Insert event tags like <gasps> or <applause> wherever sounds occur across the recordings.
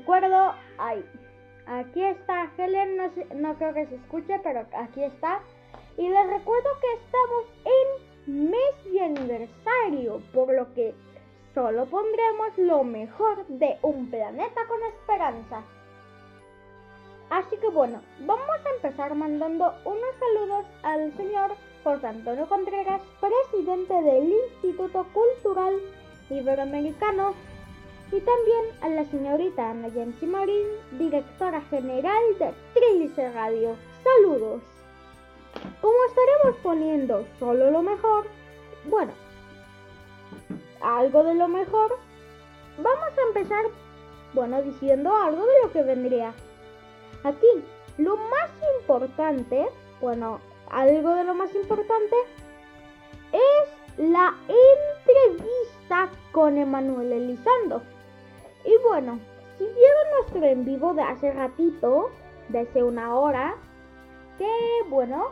recuerdo, ay, aquí está Helen, no, no creo que se escuche, pero aquí está. Y les recuerdo que estamos en mes de aniversario, por lo que solo pondremos lo mejor de un planeta con esperanza. Así que bueno, vamos a empezar mandando unos saludos al señor José Antonio Contreras, presidente del Instituto Cultural Iberoamericano, y también a la señorita Ana Yancy Marín, directora general de Trilce Radio. Saludos. Como estaremos poniendo solo lo mejor, bueno, algo de lo mejor, vamos a empezar, bueno, diciendo algo de lo que vendría. Aquí, lo más importante, bueno, algo de lo más importante, es la entrevista con Emanuel Elizondo. Y bueno, si vieron nuestro en vivo de hace ratito, de hace una hora, que bueno,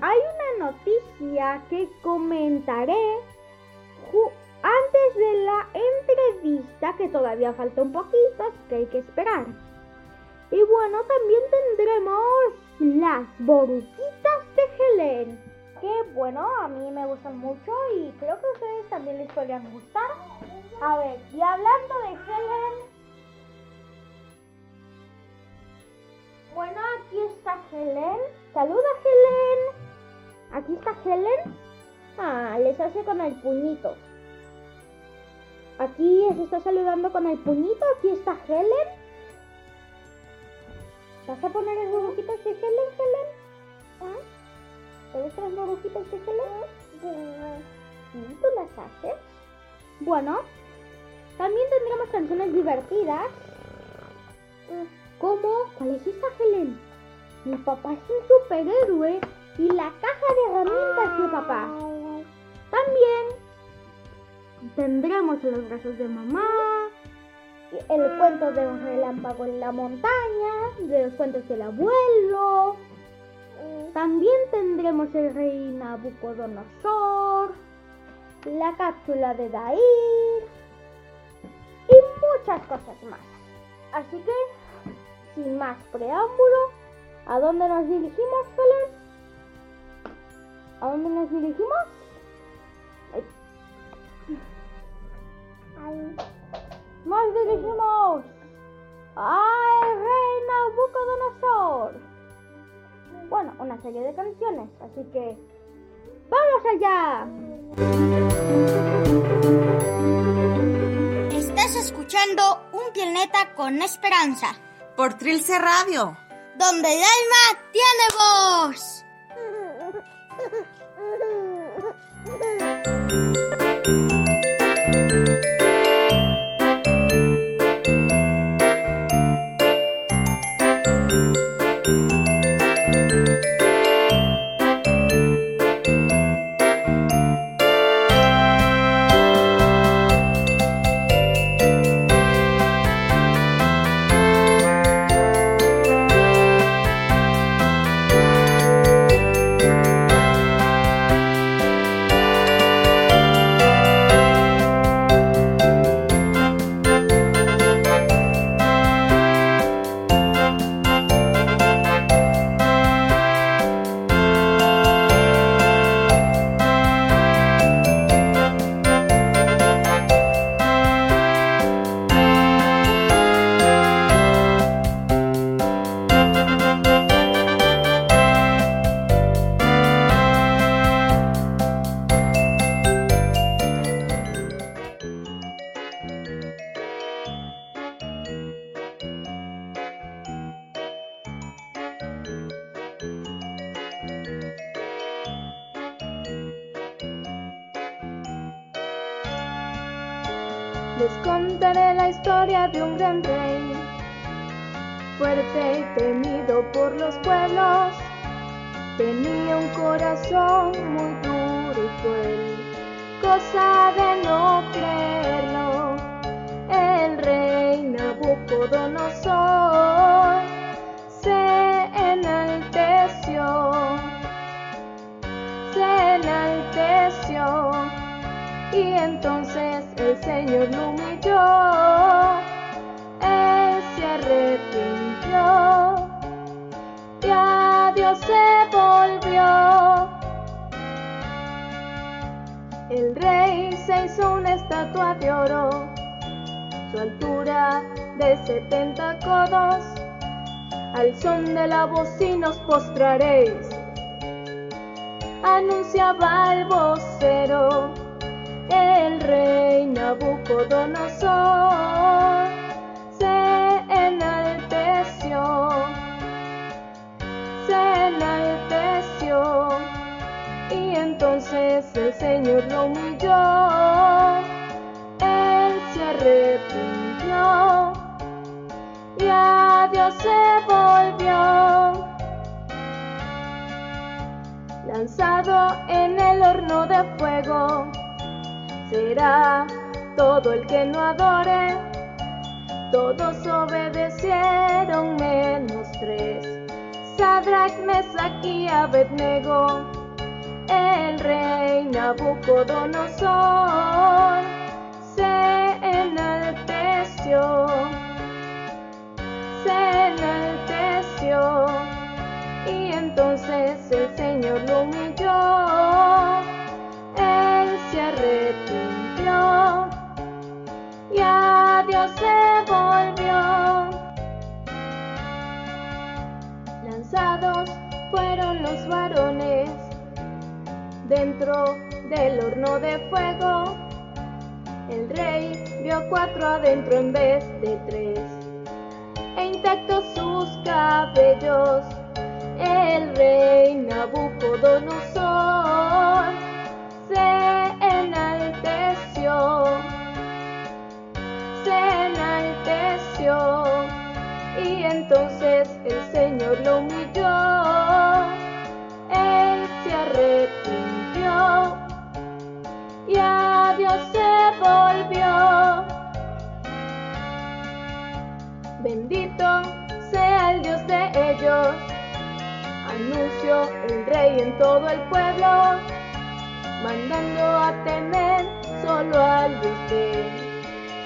hay una noticia que comentaré antes de la entrevista, que todavía falta un poquito, que hay que esperar. Y bueno, también tendremos las boruquitas de Helen. Que bueno, a mí me gustan mucho y creo que ustedes también les podrían gustar. A ver, y hablando de Helen. Bueno, aquí está Helen. Saluda Helen. Aquí está Helen. Ah, les hace con el puñito. Aquí se está saludando con el puñito. Aquí está Helen. ¿Vas a poner las burbujitas de Helen, Helen? ¿Ah? ¿Te gustan las burbujitas de Helen? ¿Sí? ¿Tú las haces? Bueno, también tendremos canciones divertidas. ¿Cómo? ¿Cuál es esta, Helen? Mi papá es un superhéroe y la caja de herramientas de papá. También tendremos los brazos de mamá, el cuento de un relámpago en la montaña, de los cuentos del abuelo. También tendremos el rey Nabucodonosor, la cápsula de Dair y muchas cosas más. Así que, sin más preámbulo, ¿a dónde nos dirigimos? ¿A dónde nos dirigimos? Nos dirigimos al rey Nabucodonosor. Bueno, una serie de canciones, así que ¡vamos allá! Estás escuchando Un Planeta con Esperanza. Por Trilce Radio. Donde el alma tiene voz. Bocina os postraréis, anunciaba el vocero, el rey Nabucodonosor se enalteció, se enalteció, y entonces el Señor lo humilló, él se arrepintió y a Dios se volvió. Lanzado en el horno de fuego, será todo el que no adore. Todos obedecieron menos tres. Sadrach, Mesach y Abednego, el rey Nabucodonosor se enalteció, se enalteció, y entonces el Señor lo humilló, él se arrepintió, y a Dios se volvió. Lanzados fueron los varones dentro del horno de fuego. El rey vio cuatro adentro en vez de tres, e intactos sus cabellos. El rey Nabucodonosor se enalteció, se enalteció, y entonces el Señor lo humilló, él se arrepintió y a Dios se volvió. Bendito sea el Dios de ellos, anunció el rey en todo el pueblo, mandando a temer solo al de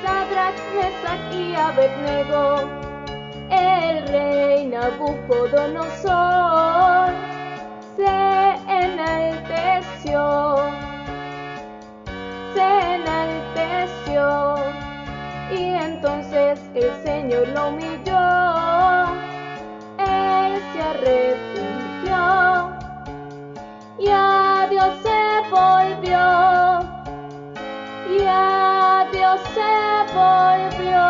Sadrach, Mesach y Abednego, el rey Nabucodonosor se enalteció, se enalteció, y entonces el Señor lo humilló, él se arrepintió, y a Dios se volvió, y a Dios se volvió.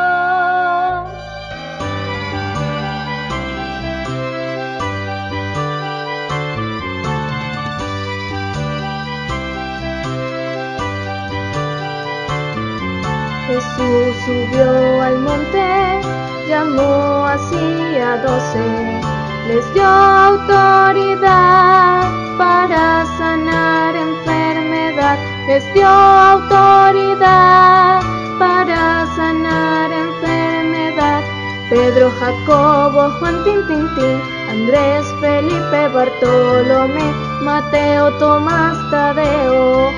Jesús subió al monte, llamó así a doce, les dio autoridad para sanar enfermedad, les dio autoridad para sanar enfermedad. Pedro, Jacobo, Juan, Tin, Tin, Tin, Andrés, Felipe, Bartolomé, Mateo, Tomás, Tadeo,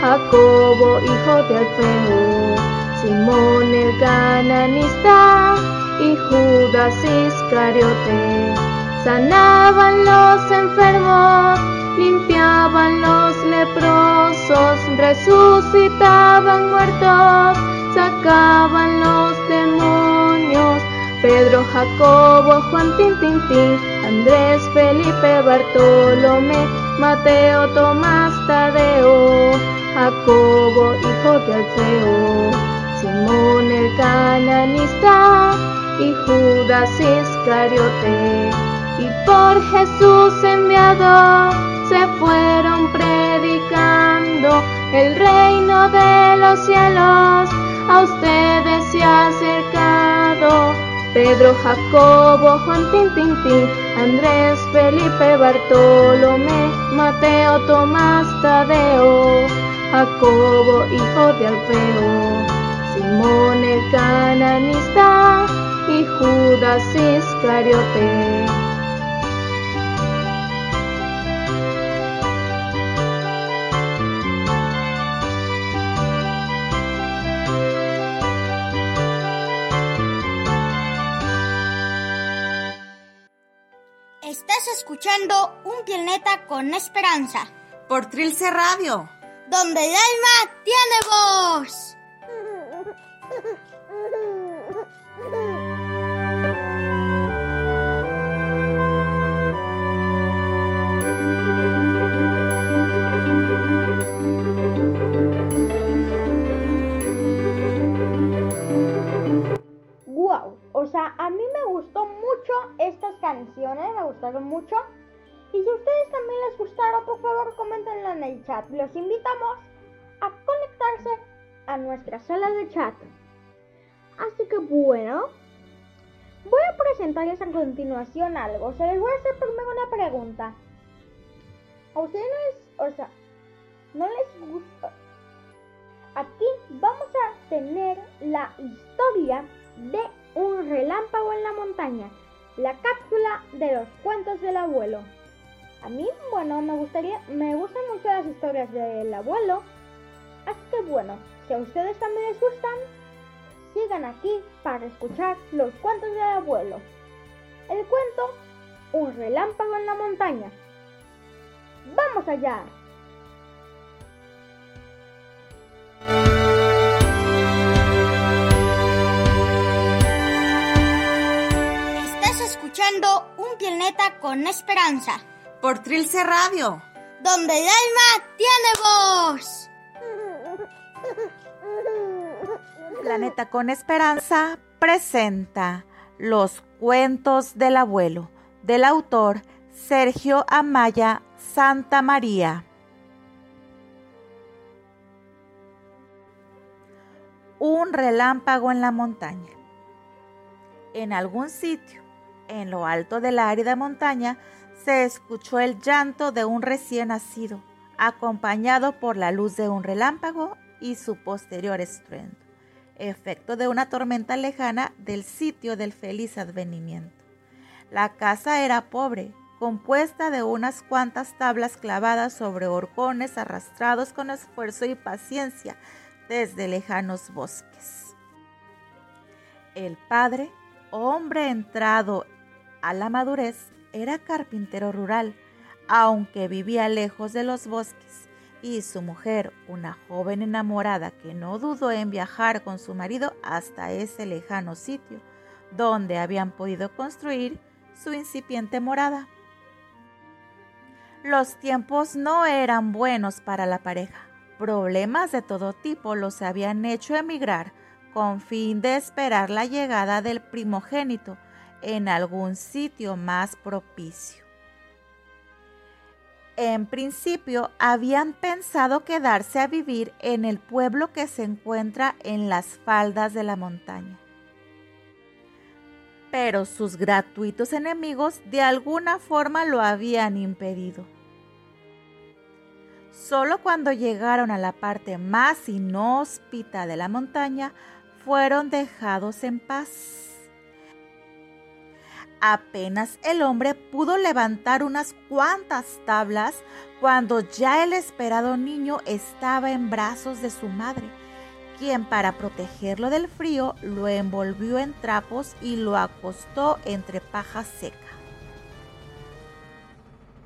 Jacobo, hijo de Alfeo. Simón el cananista y Judas Iscariote sanaban los enfermos, limpiaban los leprosos, resucitaban muertos, sacaban los demonios. Pedro, Jacobo, Juan, Tin, Tin, Tin, Andrés, Felipe, Bartolomé, Mateo, Tomás, Tadeo, Jacobo, hijo de Alfeo. Simón el cananista y Judas Iscariote. Y por Jesús enviado se fueron predicando el reino de los cielos. A ustedes se ha acercado Pedro, Jacobo, Juan, Tin, Tin, Tin, Andrés, Felipe, Bartolomé, Mateo, Tomás, Tadeo, Jacobo, hijo de Alfeo. Simón el cananista y Judas Iscariote. Estás escuchando un planeta con esperanza. Por Trilce Radio. donde el alma tiene voz. Wow, o sea, a mí estas canciones, me gustaron mucho. Y si a ustedes también les gustaron, por favor coméntenlo en el chat. Los invitamos a conectarse a nuestra sala de chat. Así que bueno, voy a presentarles a continuación algo. O sea, les voy a hacer primero una pregunta. ¿A ustedes no les, o sea, no les gusta? Aquí vamos a tener la historia de un relámpago en la montaña, la cápsula de los cuentos del abuelo. A mí, bueno, me gustaría, me gustan mucho las historias del abuelo, así que bueno, si a ustedes también les gustan, sigan aquí para escuchar los cuentos del abuelo. El cuento, un relámpago en la montaña. ¡Vamos allá! Escuchando un planeta con esperanza, Por Trilce Radio. donde el alma tiene voz. Planeta con Esperanza presenta Los cuentos del abuelo del autor Sergio Amaya Santa María. Un relámpago en la montaña. En algún sitio, en lo alto de la árida montaña, se escuchó el llanto de un recién nacido, acompañado por la luz de un relámpago y su posterior estruendo, efecto de una tormenta lejana del sitio del feliz advenimiento. La casa era pobre, compuesta de unas cuantas tablas clavadas sobre horcones arrastrados con esfuerzo y paciencia desde lejanos bosques. El padre, hombre entrado a la madurez, era carpintero rural, aunque vivía lejos de los bosques, y su mujer, una joven enamorada que no dudó en viajar con su marido hasta ese lejano sitio, donde habían podido construir su incipiente morada. Los tiempos no eran buenos para la pareja. Problemas de todo tipo los habían hecho emigrar con fin de esperar la llegada del primogénito en algún sitio más propicio. En principio habían pensado quedarse a vivir en el pueblo que se encuentra en las faldas de la montaña. Pero sus gratuitos enemigos de alguna forma lo habían impedido. Solo cuando llegaron a la parte más inhóspita de la montaña fueron dejados en paz. Apenas el hombre pudo levantar unas cuantas tablas cuando ya el esperado niño estaba en brazos de su madre, quien para protegerlo del frío lo envolvió en trapos y lo acostó entre paja seca.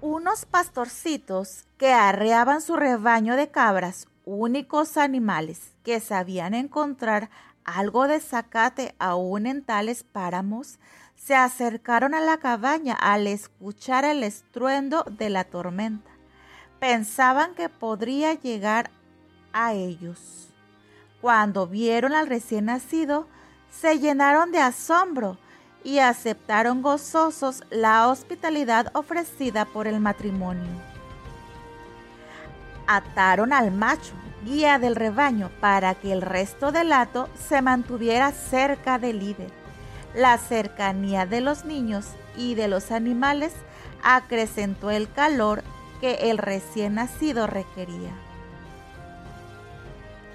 Unos pastorcitos que arreaban su rebaño de cabras, únicos animales que sabían encontrar algo de zacate aún en tales páramos, se acercaron a la cabaña al escuchar el estruendo de la tormenta. Pensaban que podría llegar a ellos. Cuando vieron al recién nacido, se llenaron de asombro y aceptaron gozosos la hospitalidad ofrecida por el matrimonio. Ataron al macho, guía del rebaño, para que el resto del hato se mantuviera cerca del líder. La cercanía de los niños y de los animales acrecentó el calor que el recién nacido requería.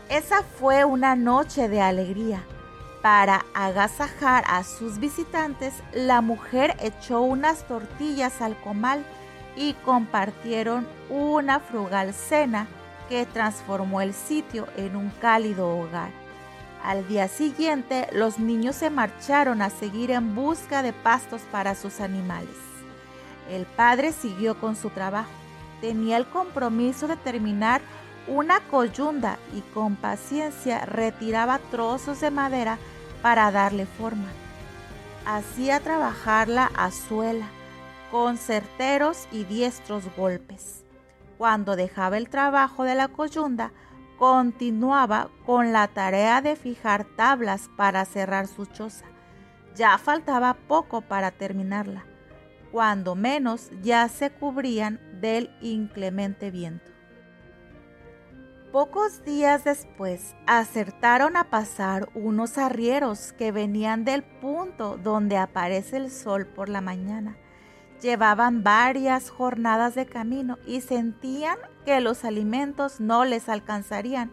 Esa fue una noche de alegría. Para agasajar a sus visitantes, la mujer echó unas tortillas al comal y compartieron una frugal cena que transformó el sitio en un cálido hogar. Al día siguiente, los niños se marcharon a seguir en busca de pastos para sus animales. El padre siguió con su trabajo. Tenía el compromiso de terminar una coyunda y con paciencia retiraba trozos de madera para darle forma. Hacía trabajarla a suela, con certeros y diestros golpes. Cuando dejaba el trabajo de la coyunda, continuaba con la tarea de fijar tablas para cerrar su choza. Ya faltaba poco para terminarla, cuando menos ya se cubrían del inclemente viento. Pocos días después acertaron a pasar unos arrieros que venían del punto donde aparece el sol por la mañana. Llevaban varias jornadas de camino y sentían que los alimentos no les alcanzarían,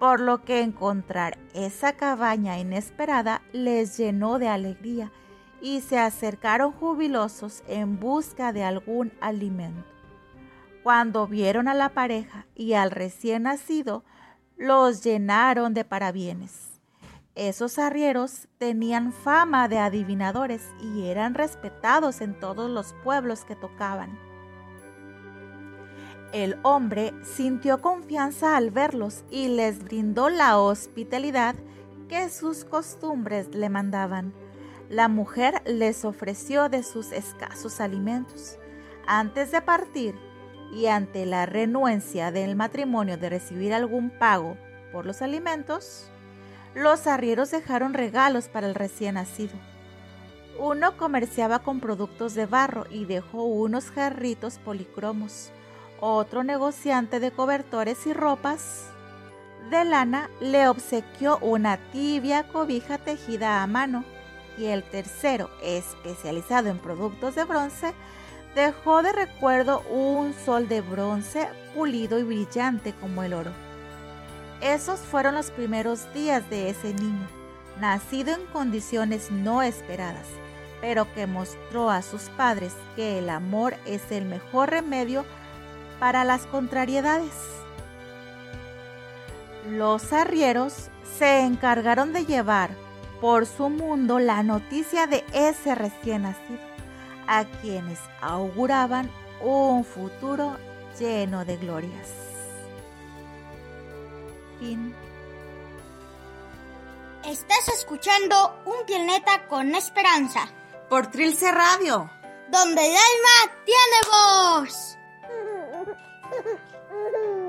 por lo que encontrar esa cabaña inesperada les llenó de alegría y se acercaron jubilosos en busca de algún alimento. Cuando vieron a la pareja y al recién nacido, los llenaron de parabienes. Esos arrieros tenían fama de adivinadores y eran respetados en todos los pueblos que tocaban. El hombre sintió confianza al verlos y les brindó la hospitalidad que sus costumbres le mandaban. La mujer les ofreció de sus escasos alimentos. Antes de partir, y ante la renuencia del matrimonio de recibir algún pago por los alimentos, los arrieros dejaron regalos para el recién nacido. Uno comerciaba con productos de barro y dejó unos jarritos policromos. Otro negociante de cobertores y ropas de lana le obsequió una tibia cobija tejida a mano y el tercero, especializado en productos de bronce, dejó de recuerdo un sol de bronce pulido y brillante como el oro. Esos fueron los primeros días de ese niño, nacido en condiciones no esperadas, pero que mostró a sus padres que el amor es el mejor remedio para las contrariedades. Los arrieros se encargaron de llevar por su mundo la noticia de ese recién nacido a quienes auguraban un futuro lleno de glorias. Fin. Estás escuchando un planeta con esperanza, Por Trilce Radio. donde el alma tiene voz. <laughs>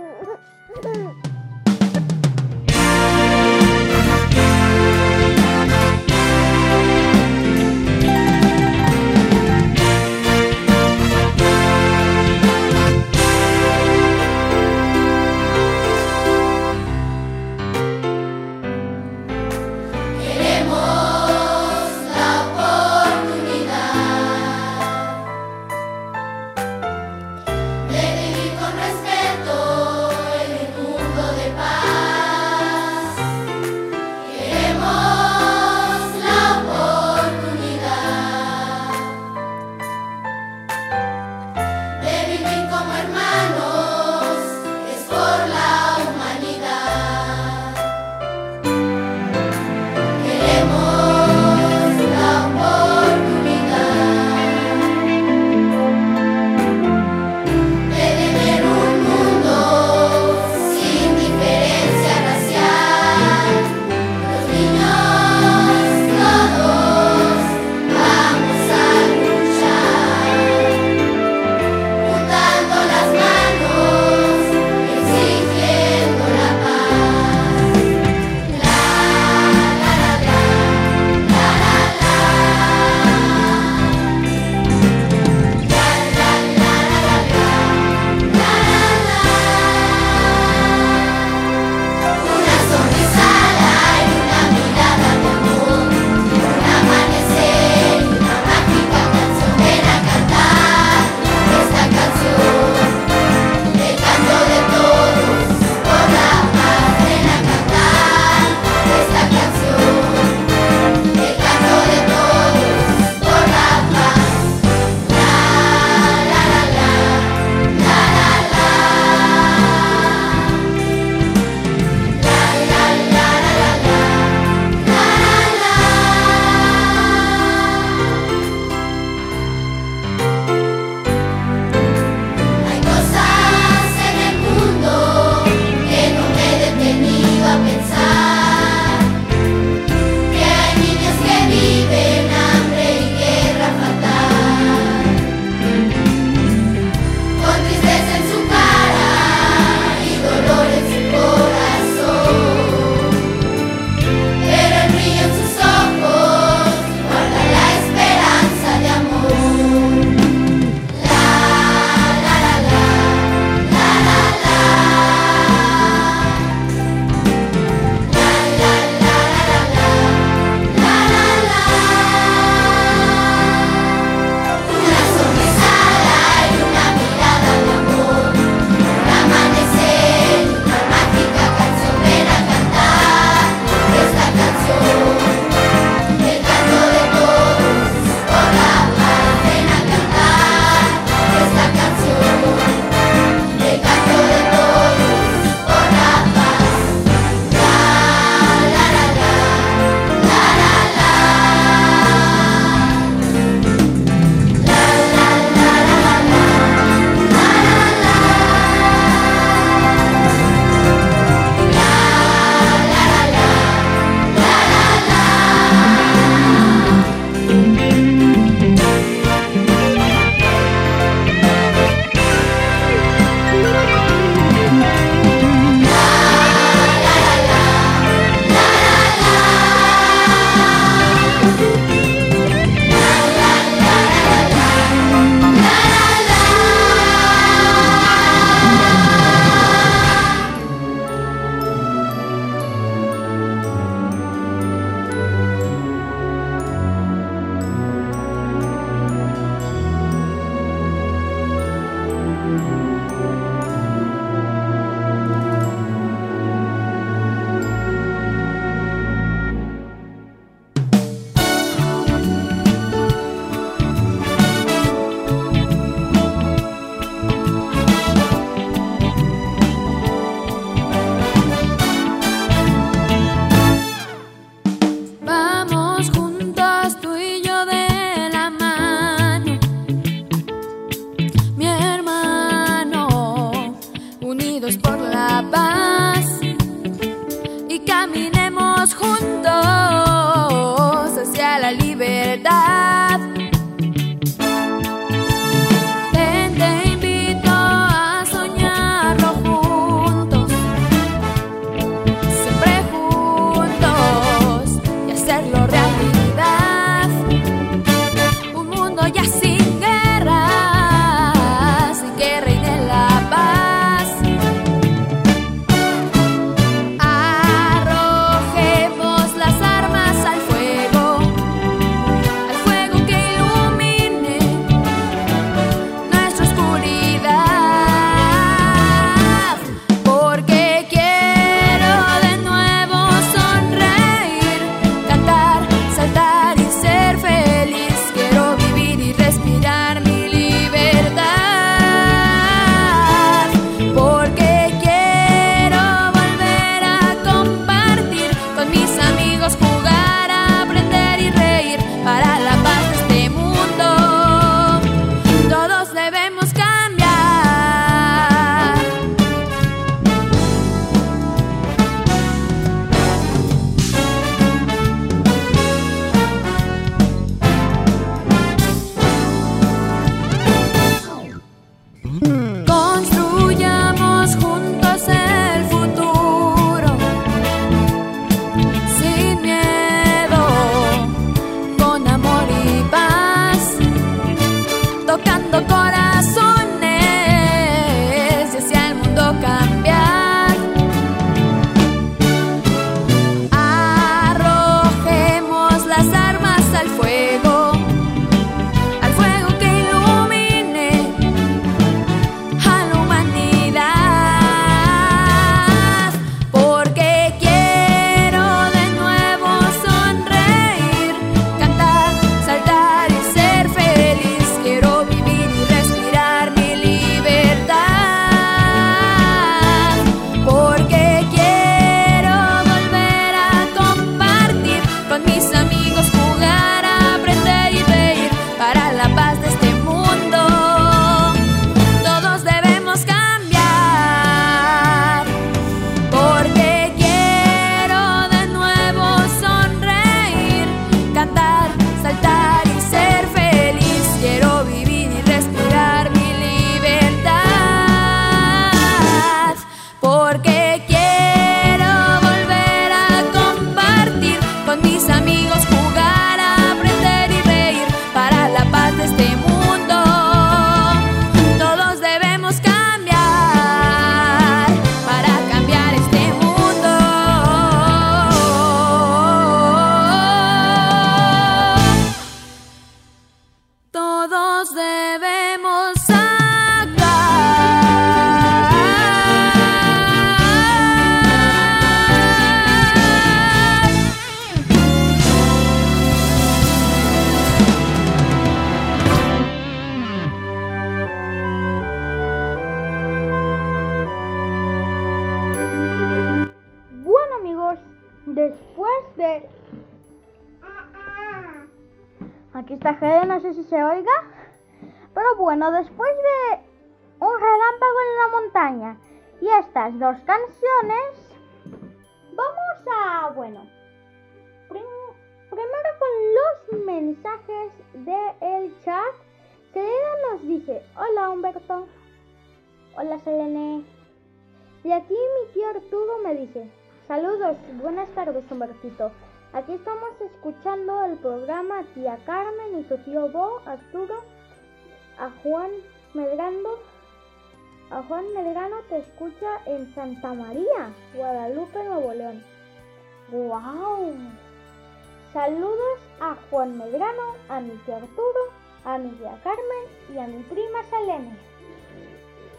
a mi prima Selene.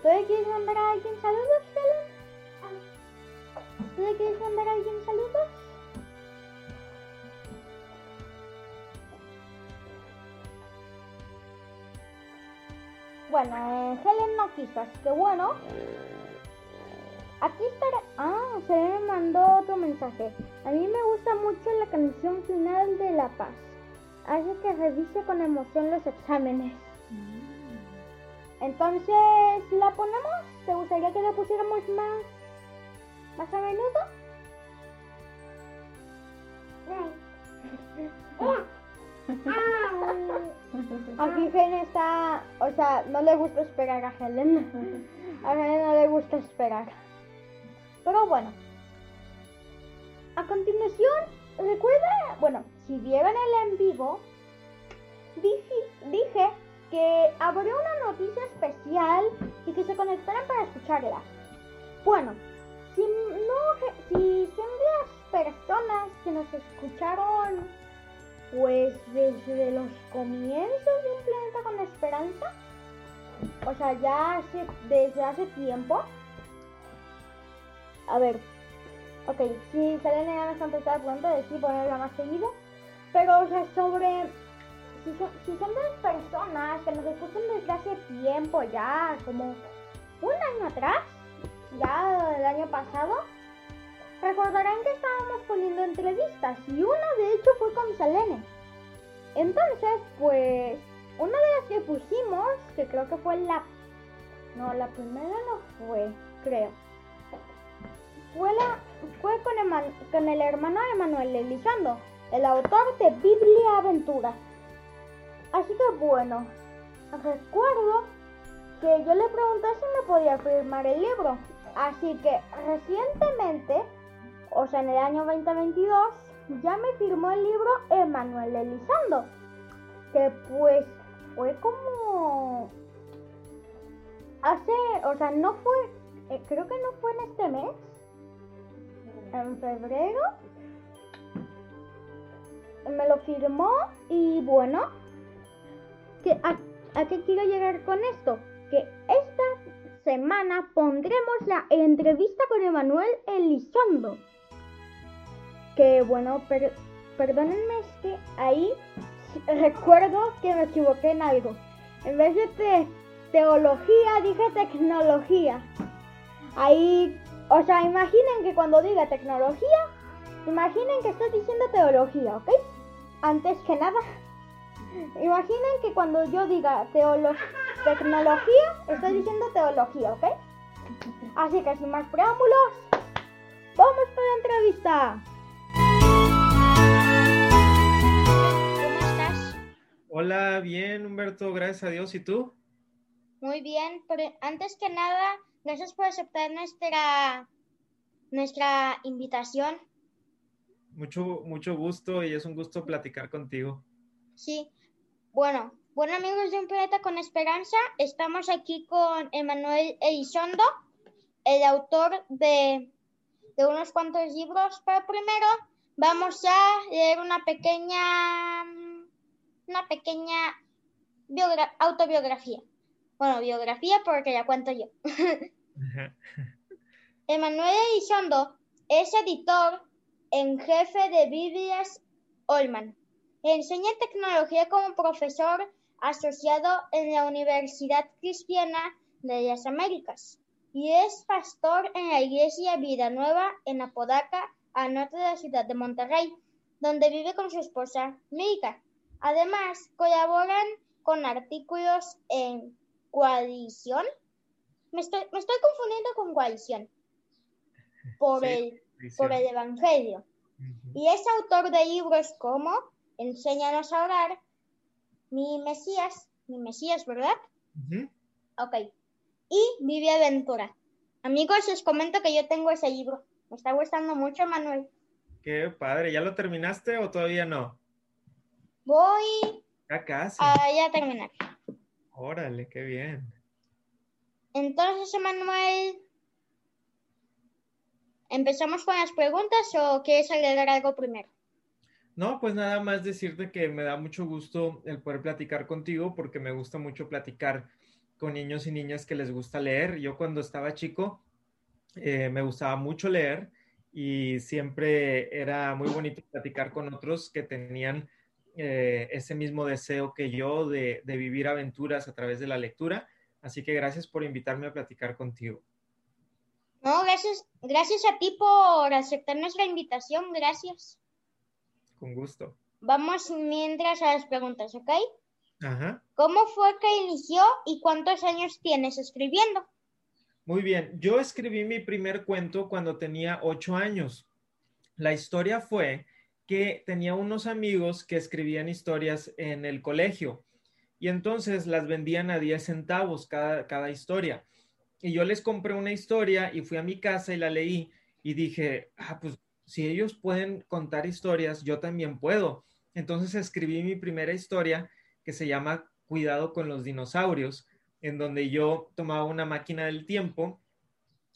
¿Tú le quieres mandar a alguien saludos, Selene? ¿Tú le quieres mandar a alguien saludos? Bueno, eh, Helen no quiso, así que bueno. Aquí estará. Ah, se me mandó otro mensaje. A mí me gusta mucho la canción final de La Paz. Hace que revise con emoción los exámenes. Entonces, ¿la ponemos? ¿Te gustaría que la pusiéramos más, más a menudo? <laughs> Aquí Helen está, o sea, no le gusta esperar a Helen. A Helen no le gusta esperar. Pero bueno. A continuación, recuerda, bueno, si vieron el en vivo, dije, dije que habría una noticia especial y que se conectaran para escucharla. Bueno, si no, si son las personas que nos escucharon pues desde los comienzos de un planeta con esperanza, o sea, ya hace, desde hace tiempo. A ver, ok, si salen ya nos contestar pronto, decir ponerla más seguido, pero o sea, sobre si son, si personas que nos escuchan desde hace tiempo ya, como un año atrás, ya el año pasado, recordarán que estábamos poniendo entrevistas y una de hecho fue con Selene. Entonces, pues, una de las que pusimos, que creo que fue la... No, la primera no fue, creo. Fue, la, fue con, el hermano de Manuel Elizondo, el autor de Biblia Aventura. Así que bueno, recuerdo que yo le pregunté si me podía firmar el libro. Así que recientemente, o sea, en el año 2022, ya me firmó el libro Emanuel Elizondo. Que pues fue como... Hace, o sea, no fue, eh, creo que no fue en este mes. En febrero. Me lo firmó y bueno, a, ¿a qué quiero llegar con esto? Que esta semana pondremos la entrevista con Emanuel Elizondo. Que bueno, per- perdónenme, es que ahí <laughs> recuerdo que me equivoqué en algo. En vez de te- teología, dije tecnología. Ahí, o sea, imaginen que cuando diga tecnología, imaginen que estoy diciendo teología, ¿ok? Antes que nada, Imaginen que cuando yo diga teolo- tecnología, estoy diciendo teología, ¿ok? Así que sin más preámbulos, vamos con la entrevista. ¿Cómo estás? Hola, bien, Humberto, gracias a Dios. ¿Y tú? Muy bien, pero antes que nada, gracias por aceptar nuestra nuestra invitación. Mucho, mucho gusto y es un gusto platicar contigo. Sí. Bueno, bueno amigos de Un Planeta con Esperanza, estamos aquí con Emanuel Elizondo, el autor de, de unos cuantos libros, pero primero vamos a leer una pequeña una pequeña biogra- autobiografía. Bueno, biografía porque la cuento yo. <laughs> Emanuel Elizondo es editor en jefe de Biblias Olman. Enseña tecnología como profesor asociado en la Universidad Cristiana de las Américas y es pastor en la iglesia Vida Nueva en Apodaca, al norte de la ciudad de Monterrey, donde vive con su esposa Mica. Además, colaboran con artículos en Coalición. Me estoy, me estoy confundiendo con Coalición. Por, Sí, el, por el Evangelio. Y es autor de libros como Enséñanos a orar, Mi Mesías, Mi Mesías, ¿verdad? Ok. Y Vive Aventura. Amigos, les comento que yo tengo ese libro. Me está gustando mucho, Manuel. Qué padre, ¿ya lo terminaste o todavía no? Voy Ya casi. a ya terminar. Órale, qué bien. Entonces, Manuel, ¿empezamos con las preguntas o quieres agregar algo primero? No, pues nada más decirte que me da mucho gusto el poder platicar contigo porque me gusta mucho platicar con niños y niñas que les gusta leer. Yo cuando estaba chico eh, me gustaba mucho leer y siempre era muy bonito platicar con otros que tenían eh, ese mismo deseo que yo de, de vivir aventuras a través de la lectura. Así que gracias por invitarme a platicar contigo. No, gracias, gracias a ti por aceptar nuestra invitación. Gracias. Con gusto. Vamos mientras a las preguntas, ¿ok? Ajá. ¿Cómo fue que inició y cuántos años tienes escribiendo? Muy bien, yo escribí mi primer cuento cuando tenía ocho años. La historia fue que tenía unos amigos que escribían historias en el colegio y entonces las vendían a 10 centavos cada, cada historia. Y yo les compré una historia y fui a mi casa y la leí y dije, ah, pues si ellos pueden contar historias, yo también puedo. Entonces escribí mi primera historia que se llama Cuidado con los dinosaurios, en donde yo tomaba una máquina del tiempo,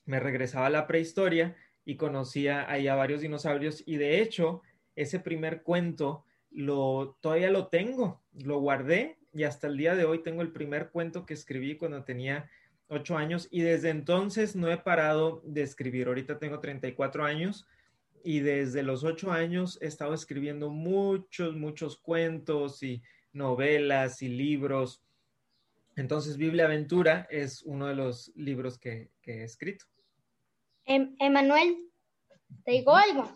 me regresaba a la prehistoria y conocía ahí a varios dinosaurios y de hecho ese primer cuento lo todavía lo tengo, lo guardé y hasta el día de hoy tengo el primer cuento que escribí cuando tenía ocho años y desde entonces no he parado de escribir. Ahorita tengo 34 años y desde los ocho años he estado escribiendo muchos, muchos cuentos y novelas y libros. Entonces, Biblia Aventura es uno de los libros que, he escrito. Em, Emanuel, te digo algo.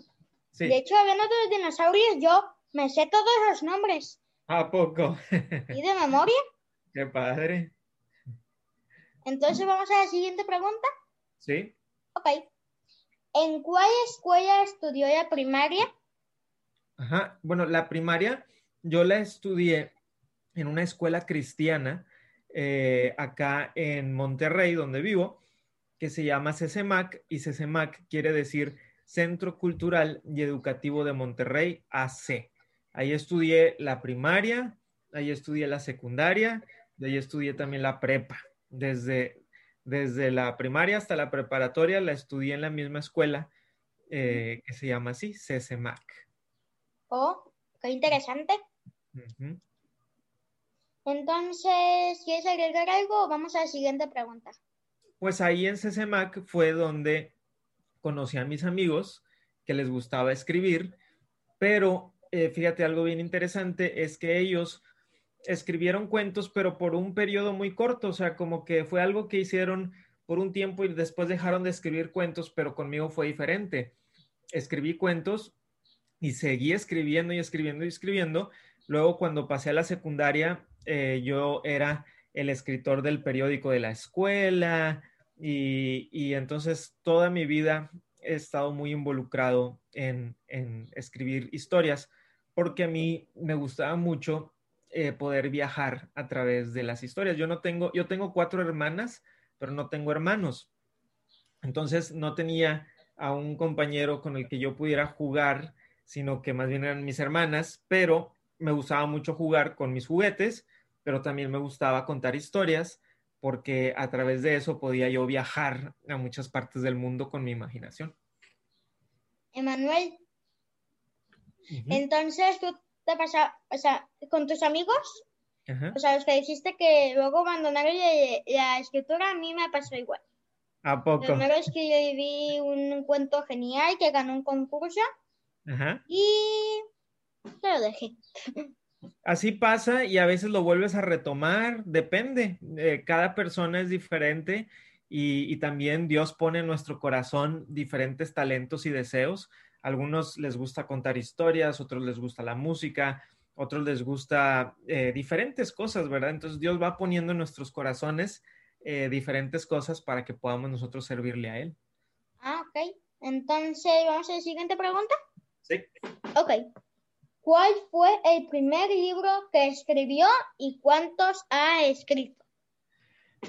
De hecho, hablando de los dinosaurios, yo me sé todos los nombres. ¿A poco? <laughs> ¿Y de memoria? Qué padre. Entonces, ¿vamos a la siguiente pregunta? Sí. Ok. ¿En cuál escuela estudió la primaria? Ajá. Bueno, la primaria yo la estudié en una escuela cristiana eh, acá en Monterrey, donde vivo, que se llama CECEMAC y CECEMAC quiere decir Centro Cultural y Educativo de Monterrey, AC. Ahí estudié la primaria, ahí estudié la secundaria, de ahí estudié también la prepa. Desde, desde la primaria hasta la preparatoria la estudié en la misma escuela eh, que se llama así, CCMAC. Oh, qué interesante. Entonces, ¿quieres agregar algo vamos a la siguiente pregunta? Pues ahí en CCMAC fue donde conocí a mis amigos que les gustaba escribir, pero eh, fíjate algo bien interesante, es que ellos escribieron cuentos, pero por un periodo muy corto, o sea, como que fue algo que hicieron por un tiempo y después dejaron de escribir cuentos, pero conmigo fue diferente. Escribí cuentos y seguí escribiendo y escribiendo y escribiendo. Luego, cuando pasé a la secundaria, eh, yo era el escritor del periódico de la escuela, y, entonces toda mi vida he estado muy involucrado en, escribir historias porque a mí me gustaba mucho eh, poder viajar a través de las historias. Yo no tengo, yo tengo cuatro hermanas, pero no tengo hermanos. Entonces no tenía a un compañero con el que yo pudiera jugar, sino que más bien eran mis hermanas, pero me gustaba mucho jugar con mis juguetes, pero también me gustaba contar historias porque a través de eso podía yo viajar a muchas partes del mundo con mi imaginación. Emanuel, entonces tú te pasas, o sea, con tus amigos, o sea, los que dijiste que luego abandonaron la, escritura, a mí me pasó igual. ¿A poco? Primero escribí un cuento genial que ganó un concurso y lo dejé. Así pasa y a veces lo vuelves a retomar, depende. Eh, cada persona es diferente y, también Dios pone en nuestro corazón diferentes talentos y deseos. Algunos les gusta contar historias, otros les gusta la música, otros les gusta eh, diferentes cosas, ¿verdad? Entonces Dios va poniendo en nuestros corazones eh, diferentes cosas para que podamos nosotros servirle a Él. Ah, ok. Entonces, ¿vamos a la siguiente pregunta? Sí. Ok. ¿Cuál fue el primer libro que escribió y cuántos ha escrito?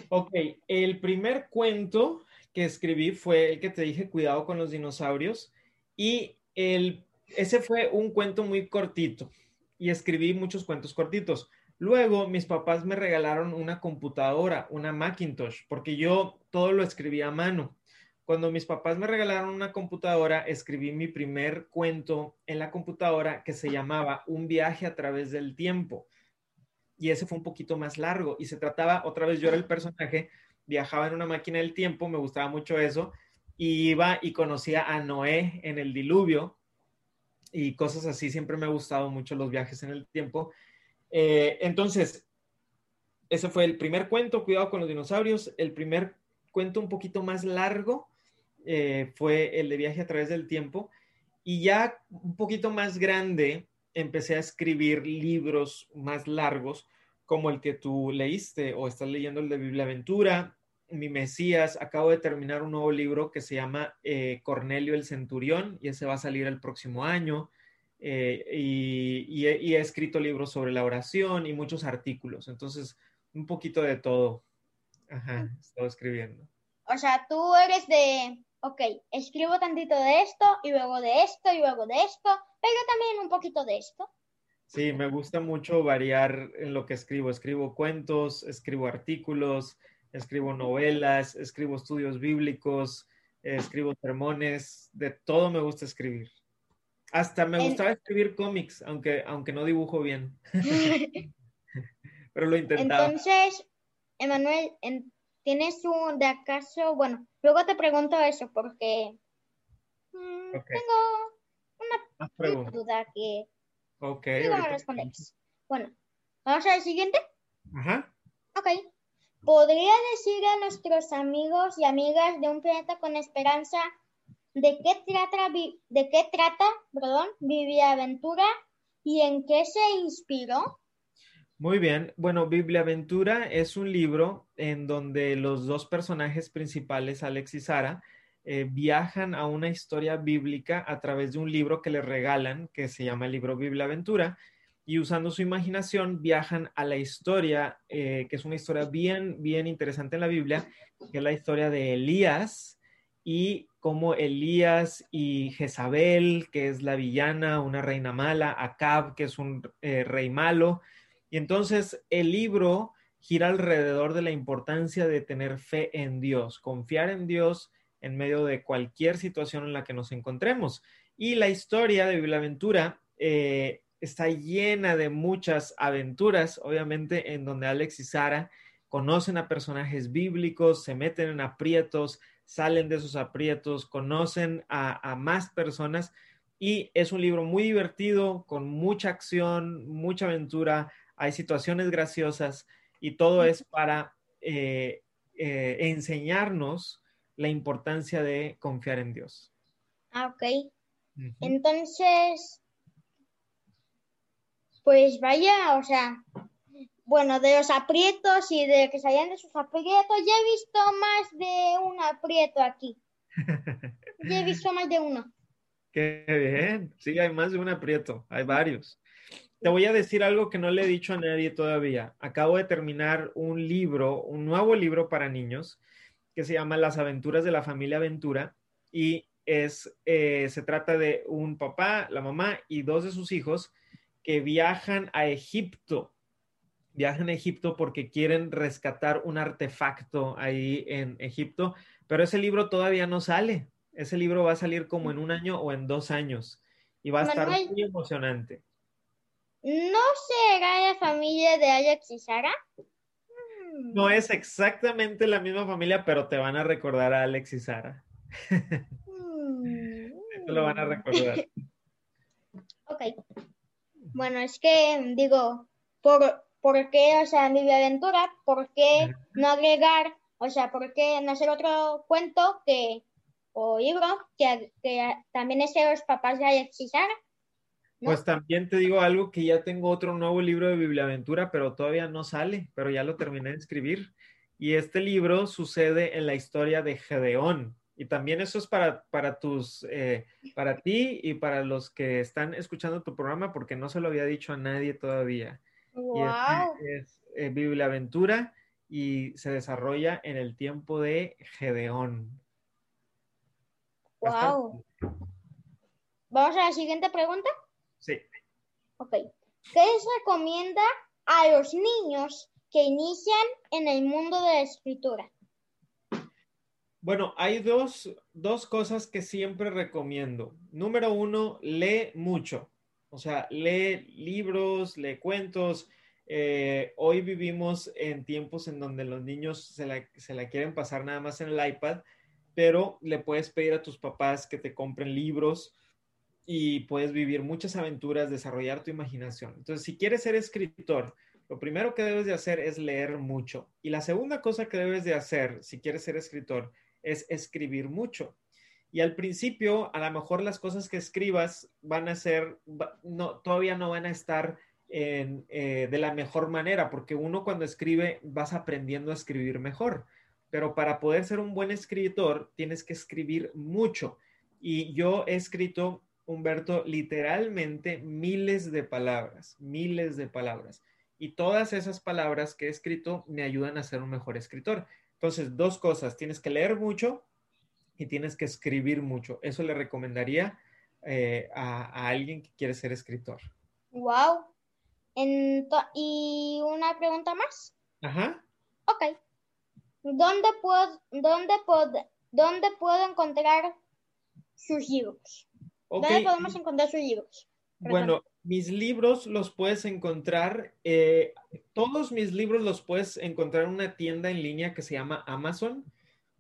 Ok, el primer cuento que escribí fue el que te dije, Cuidado con los dinosaurios, y el, ese fue un cuento muy cortito, y escribí muchos cuentos cortitos. Luego mis papás me regalaron una computadora, una Macintosh, porque yo todo lo escribía a mano. Cuando mis papás me regalaron una computadora, escribí mi primer cuento en la computadora que se llamaba Un viaje a través del tiempo. Y ese fue un poquito más largo y se trataba, otra vez yo era el personaje, viajaba en una máquina del tiempo, me gustaba mucho eso, iba y conocía a Noé en el diluvio y cosas así. Siempre me ha gustado mucho los viajes en el tiempo. Eh, entonces, ese fue el primer cuento, Cuidado con los dinosaurios, el primer cuento un poquito más largo eh, fue el de viaje a través del tiempo. Y ya un poquito más grande, empecé a escribir libros más largos, como el que tú leíste o estás leyendo el de Biblia Aventura, Mi Mesías. Acabo de terminar un nuevo libro que se llama eh, Cornelio el Centurión y ese va a salir el próximo año. eh, y, y he- y he escrito libros sobre la oración y muchos artículos. Entonces, un poquito de todo. Ajá, he estado escribiendo. O sea, tú eres de, ok, escribo tantito de esto y luego de esto y luego de esto, pero también un poquito de esto. Sí, me gusta mucho variar en lo que escribo. Escribo cuentos, escribo artículos, escribo novelas, escribo estudios bíblicos, escribo sermones, de todo me gusta escribir. Hasta me gustaba escribir cómics, aunque, aunque no dibujo bien, <laughs> <laughs> pero lo intentaba. Entonces, Emanuel, en- ¿tienes un de acaso? Bueno, luego te pregunto eso porque mm, tengo una duda que Ok, luego me responderéis. Bueno, vamos al siguiente. Ajá. Ok. ¿Podría decir a nuestros amigos y amigas de un planeta con esperanza de qué trata, de qué trata, perdón, Vivia Aventura y en qué se inspiró? Muy bien. Bueno, Biblia Aventura es un libro en donde los dos personajes principales, Alex y Sara, eh, viajan a una historia bíblica a través de un libro que les regalan, que se llama el libro Biblia Aventura, y usando su imaginación viajan a la historia, eh, que es una historia bien, bien interesante en la Biblia, que es la historia de Elías y cómo Elías y Jezabel, que es la villana, una reina mala, Acab, que es un eh, rey malo, y entonces el libro gira alrededor de la importancia de tener fe en Dios, confiar en Dios en medio de cualquier situación en la que nos encontremos. Y la historia de Biblia eh, está llena de muchas aventuras, obviamente, en donde Alex y Sara conocen a personajes bíblicos, se meten en aprietos, salen de esos aprietos, conocen a, a más personas y es un libro muy divertido, con mucha acción, mucha aventura, hay situaciones graciosas y todo es para eh, eh, enseñarnos la importancia de confiar en Dios. Ah, ok. Entonces, pues vaya, o sea, bueno, de los aprietos y de que salían de sus aprietos, ya he visto más de un aprieto aquí. Ya he visto más de uno. <laughs> Qué bien. Sí, hay más de un aprieto, hay varios. Te voy a decir algo que no le he dicho a nadie todavía. Acabo de terminar un libro, un nuevo libro para niños que se llama Las aventuras de la familia Aventura y es, eh, se trata de un papá, la mamá y dos de sus hijos que viajan a Egipto. Viajan a Egipto porque quieren rescatar un artefacto ahí en Egipto, pero ese libro todavía no sale. Ese libro va a salir como en un año o en dos años y va a estar muy emocionante. ¿No será la familia de Alex y Sara? No es exactamente la misma familia, pero te van a recordar a Alex y Sara. mm. <laughs> Te lo van a recordar. Ok. Bueno, es que digo, ¿por, por qué, o sea, en mi aventura, por qué no agregar, o sea, por qué no hacer otro cuento que, o libro que, que también es de los papás de Alex? ¿no? Pues también te digo algo que ya tengo otro nuevo libro de Bibliaventura, pero todavía no sale, pero ya lo terminé de escribir. Y este libro sucede en la historia de Gedeón. Y también eso es para, para tus, eh, para ti y para los que están escuchando tu programa, porque no se lo había dicho a nadie todavía. Y ¡Wow! este es eh, Bibliaventura y se desarrolla en el tiempo de Gedeón. ¡Wow! Vamos a la siguiente pregunta. Sí. Ok. ¿Qué les recomienda a los niños que inician en el mundo de la escritura? Bueno, hay dos, dos cosas que siempre recomiendo. Número uno, lee mucho. O sea, lee libros, lee cuentos. Eh, hoy vivimos en tiempos en donde los niños se la, se la quieren pasar nada más en el iPad, pero le puedes pedir a tus papás que te compren libros y puedes vivir muchas aventuras, desarrollar tu imaginación. Entonces, si quieres ser escritor, lo primero que debes de hacer es leer mucho. Y la segunda cosa que debes de hacer, si quieres ser escritor, es escribir mucho. Y al principio, a lo mejor las cosas que escribas van a ser, no, todavía no van a estar en, eh, de la mejor manera, porque uno cuando escribe vas aprendiendo a escribir mejor. Pero para poder ser un buen escritor, tienes que escribir mucho. Y yo he escrito Humberto, literalmente miles de palabras, miles de palabras. Y todas esas palabras que he escrito me ayudan a ser un mejor escritor. Entonces, dos cosas, tienes que leer mucho y tienes que escribir mucho. Eso le recomendaría eh, a, a, alguien que quiere ser escritor. Wow. y una pregunta más. Ajá. Ok. ¿Dónde puedo, dónde puedo, dónde puedo encontrar sus libros? ¿Dónde podemos encontrar sus libros? Bueno, mis libros los puedes encontrar, eh, todos mis libros los puedes encontrar en una tienda en línea que se llama Amazon.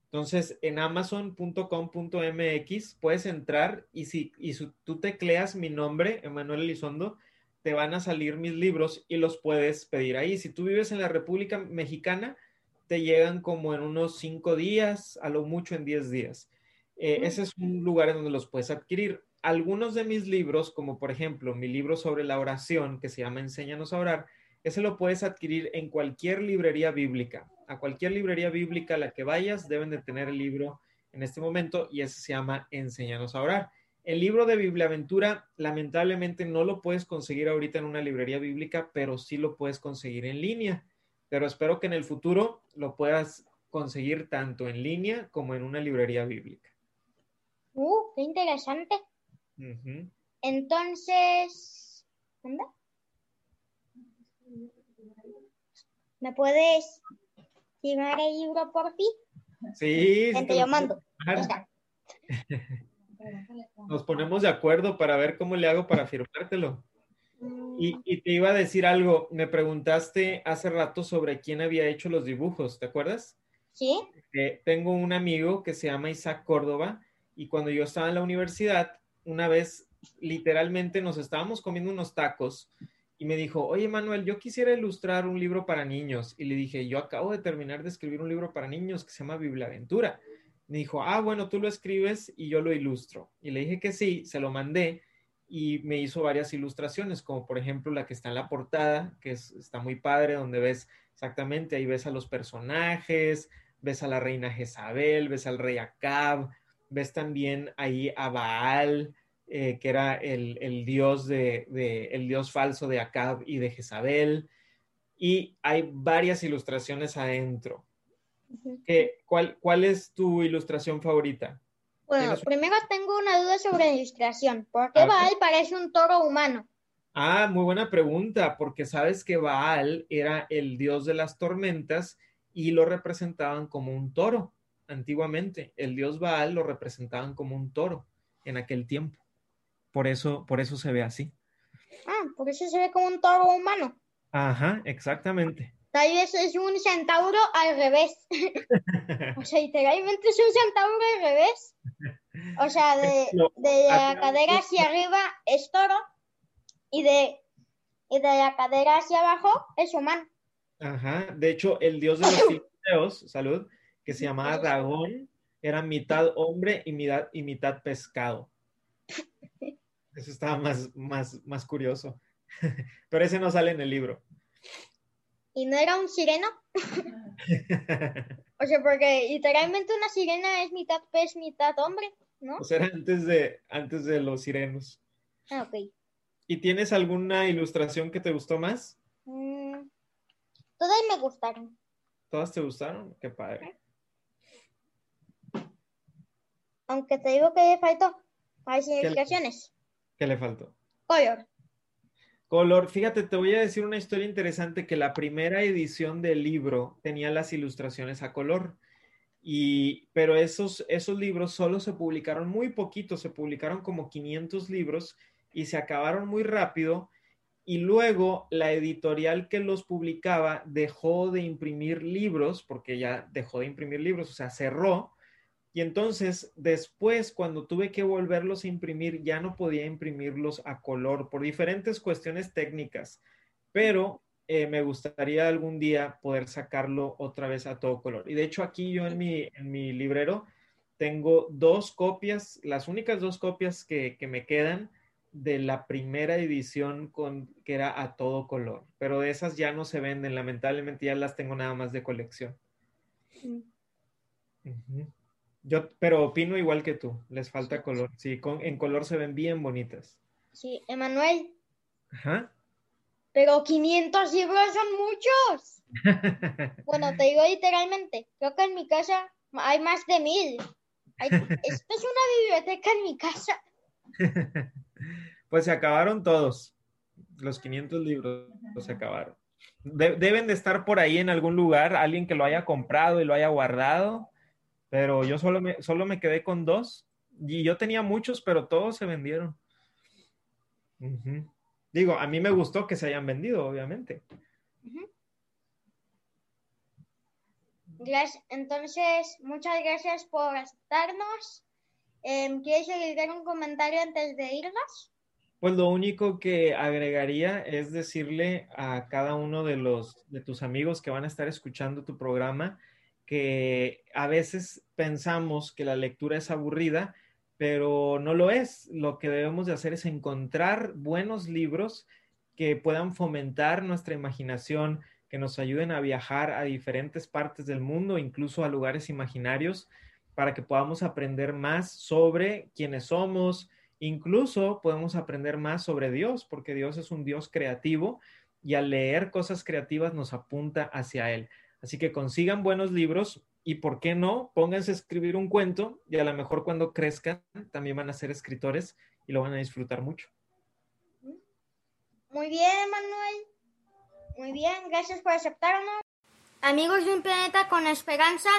Entonces, en amazon.com.mx puedes entrar y si, y si tú tecleas mi nombre, Emanuel Elizondo, te van a salir mis libros y los puedes pedir ahí. Si tú vives en la República Mexicana, te llegan como en unos cinco días, a lo mucho en diez días. Eh, ese es un lugar en donde los puedes adquirir. Algunos de mis libros, como por ejemplo mi libro sobre la oración, que se llama Enséñanos a orar, ese lo puedes adquirir en cualquier librería bíblica. A cualquier librería bíblica a la que vayas deben de tener el libro en este momento y ese se llama Enséñanos a orar. El libro de Bibliaventura, lamentablemente no lo puedes conseguir ahorita en una librería bíblica, pero sí lo puedes conseguir en línea. Pero espero que en el futuro lo puedas conseguir tanto en línea como en una librería bíblica. Uh, qué interesante. Entonces, ¿anda? ¿Me puedes firmar el libro por ti? Sí. Te yo mando. <laughs> Nos ponemos de acuerdo para ver cómo le hago para firmártelo. Y, y, te iba a decir algo, me preguntaste hace rato sobre quién había hecho los dibujos, ¿te acuerdas? Sí. Eh, tengo un amigo que se llama Isaac Córdoba y cuando yo estaba en la universidad, una vez literalmente nos estábamos comiendo unos tacos y me dijo, oye Manuel, yo quisiera ilustrar un libro para niños. Y le dije, yo acabo de terminar de escribir un libro para niños que se llama Aventura. Me dijo, ah, bueno, tú lo escribes y yo lo ilustro. Y le dije que sí, se lo mandé y me hizo varias ilustraciones, como por ejemplo la que está en la portada, que está muy padre, donde ves exactamente, ahí ves a los personajes, ves a la reina Jezabel, ves al rey Acab, ves también ahí a Baal, eh, que era el, dios de, el dios falso de Acab y de Jezabel. Y hay varias ilustraciones adentro. ¿Cuál, ¿Cuál es tu ilustración favorita? Bueno, primero tengo una duda sobre la ilustración. ¿Por qué Baal parece un toro humano? Ah, muy buena pregunta, porque sabes que Baal era el dios de las tormentas y lo representaban como un toro antiguamente. El dios Baal lo representaban como un toro en aquel tiempo. Por eso, por eso se ve así. Ah, por eso se ve como un toro humano. Ajá, exactamente. Tal vez es un centauro al revés. <laughs> o sea, literalmente es un centauro al revés. O sea, de, de la cadera hacia arriba es toro y de, y de la cadera hacia abajo es humano. Ajá, de hecho, el dios de los <coughs> filisteos, salud, que se llamaba dragón, era mitad hombre y mitad, y mitad pescado. Eso estaba más, más, más curioso. <laughs> Pero ese no sale en el libro. ¿Y no era un sireno? <laughs> o sea, porque literalmente una sirena es mitad pez, mitad hombre, ¿no? O sea, antes de, antes de los sirenos. Ah, ok. ¿Y tienes alguna ilustración que te gustó más? Mm, todas me gustaron. ¿Todas te gustaron? Qué padre. Aunque te digo que le faltó. Hay significaciones. ¿Qué le faltó? Color. Color. Fíjate, te voy a decir una historia interesante que la primera edición del libro tenía las ilustraciones a color. Y, pero esos, esos libros solo se publicaron muy poquito, se publicaron como 500 libros y se acabaron muy rápido. Y luego la editorial que los publicaba dejó de imprimir libros, porque ya dejó de imprimir libros, o sea, cerró y entonces, después, cuando tuve que volverlos a imprimir, ya no podía imprimirlos a color por diferentes cuestiones técnicas, pero eh, me gustaría algún día poder sacarlo otra vez a todo color. Y de hecho, aquí yo en mi, en mi librero tengo dos copias, las únicas dos copias que, me quedan de la primera edición con, que era a todo color, pero de esas ya no se venden, lamentablemente ya las tengo nada más de colección. Yo, pero opino igual que tú, les falta color. Sí, con, en color se ven bien bonitas. Sí, Emanuel, Ajá. pero 500 libros son muchos. <laughs> Bueno, te digo literalmente, creo que en mi casa hay más de mil. Hay- esto es una biblioteca en mi casa. <laughs> Pues se acabaron todos. Los 500 libros se acabaron. De- deben de estar por ahí en algún lugar, alguien que lo haya comprado y lo haya guardado, pero yo solo me, solo me quedé con dos. Y yo tenía muchos, pero todos se vendieron. Digo, a mí me gustó que se hayan vendido, obviamente. Entonces, muchas gracias por estarnos. Em, ¿Quieres agregar un comentario antes de irnos? Pues lo único que agregaría es decirle a cada uno de los de tus amigos que van a estar escuchando tu programa que a veces pensamos que la lectura es aburrida, pero no lo es. Lo que debemos de hacer es encontrar buenos libros que puedan fomentar nuestra imaginación, que nos ayuden a viajar a diferentes partes del mundo, incluso a lugares imaginarios, para que podamos aprender más sobre quiénes somos, Incluso podemos aprender más sobre Dios, porque Dios es un Dios creativo y al leer cosas creativas nos apunta hacia Él. Así que consigan buenos libros y, ¿por qué no? Pónganse a escribir un cuento y a lo mejor cuando crezcan también van a ser escritores y lo van a disfrutar mucho. Muy bien, Manuel. Muy bien, gracias por aceptarnos. Amigos de un planeta con esperanza,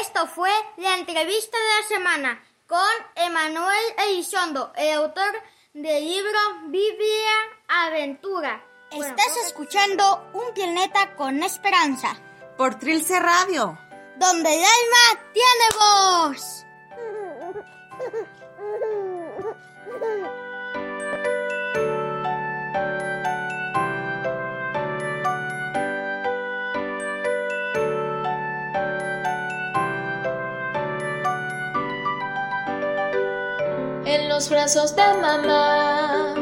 esto fue la entrevista de la semana con Emanuel Elizondo, el autor del libro Biblia Aventura. Estás escuchando Un planeta con esperanza, Por Trilce Radio. donde el alma tiene voz. en los brazos de mamá.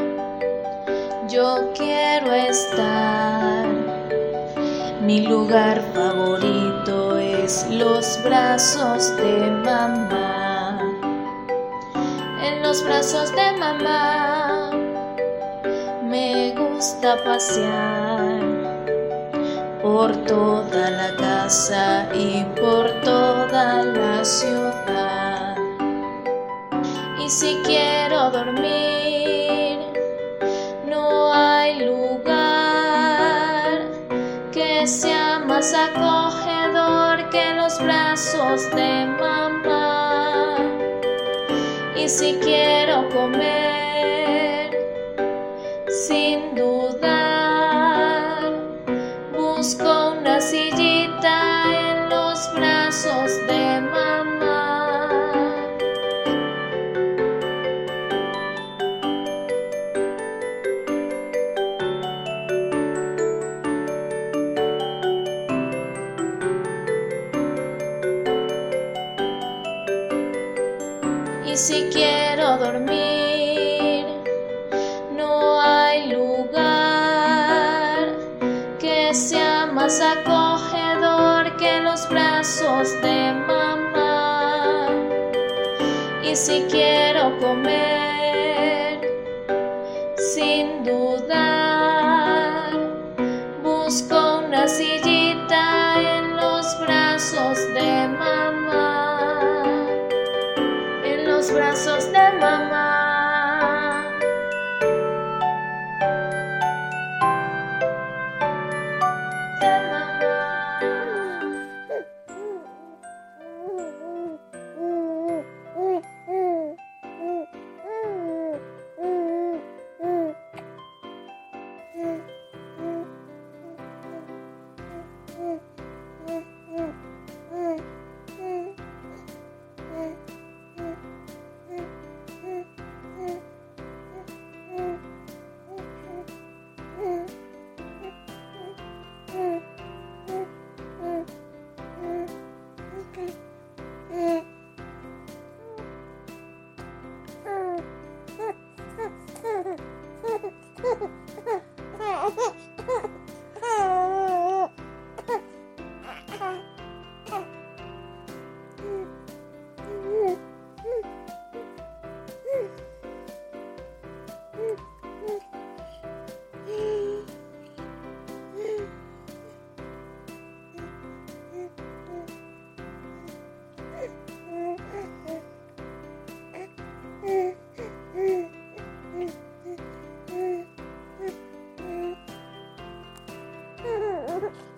Yo quiero estar. Mi lugar favorito es los brazos de mamá. En los brazos de mamá me gusta pasear por toda la casa y por toda la ciudad. Y si quiero dormir, más acogedor que los brazos de mamá. Y si quiero comer, si quiero comer,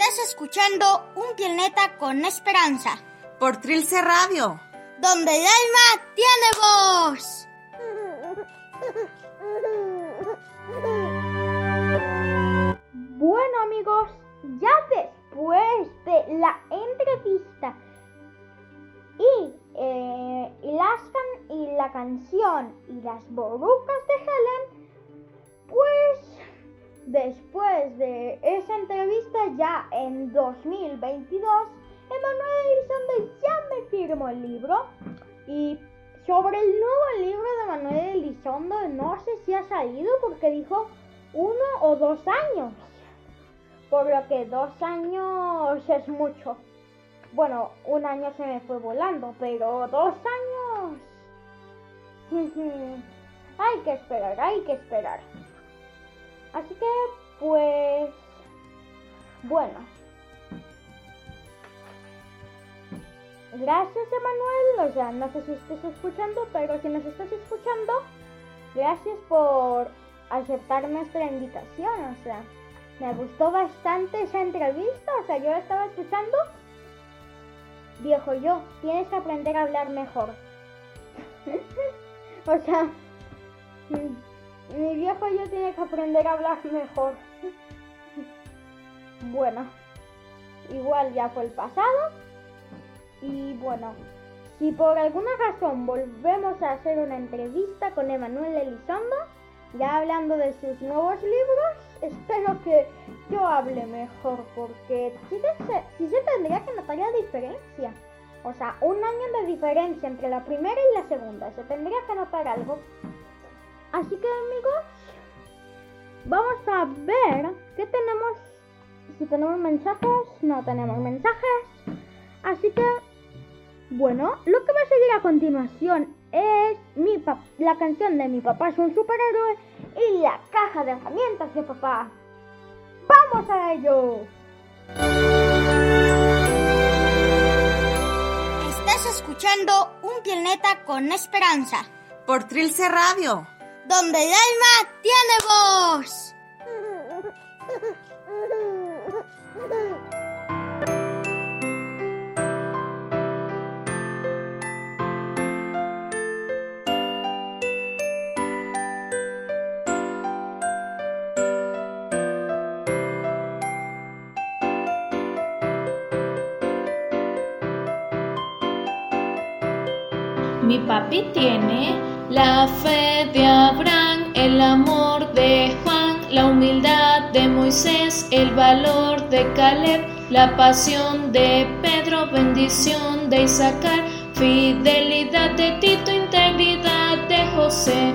Estás escuchando Un Planeta con Esperanza, Por Trilce Radio. donde el alma tiene voz. Bueno amigos, ya después de la entrevista y eh, el Ascan y la canción y las borucas No sé si ha salido porque dijo uno o dos años. Por lo que dos años es mucho. Bueno, un año se me fue volando, pero dos años. <laughs> hay que esperar, hay que esperar. Así que, pues... Bueno. Gracias, Emanuel. O sea, no sé si estés escuchando, pero si nos estás escuchando, gracias por aceptar nuestra invitación. O sea, me gustó bastante esa entrevista. O sea, yo la estaba escuchando. Viejo yo, tienes que aprender a hablar mejor. <laughs> o sea, mi viejo yo tiene que aprender a hablar mejor. <laughs> bueno, igual ya fue el pasado. Y bueno, si por alguna razón volvemos a hacer una entrevista con Emanuel Elizondo, ya hablando de sus nuevos libros, espero que yo hable mejor, porque sí, se, sí se tendría que notar la diferencia. O sea, un año de diferencia entre la primera y la segunda. Se tendría que notar algo. Así que amigos, vamos a ver qué tenemos. Si tenemos mensajes, no tenemos mensajes. Así que, bueno, lo que va a seguir a continuación es mi la canción de Mi papá es un superhéroe y la caja de herramientas de papá. ¡Vamos a ello! Estás escuchando Un Planeta con Esperanza, Por Trilce Radio. donde el alma tiene voz. <laughs> tiene la fe de Abraham, el amor de Juan, la humildad de Moisés, el valor de Caleb, la pasión de Pedro, bendición de Isaacar, fidelidad de Tito, integridad de José.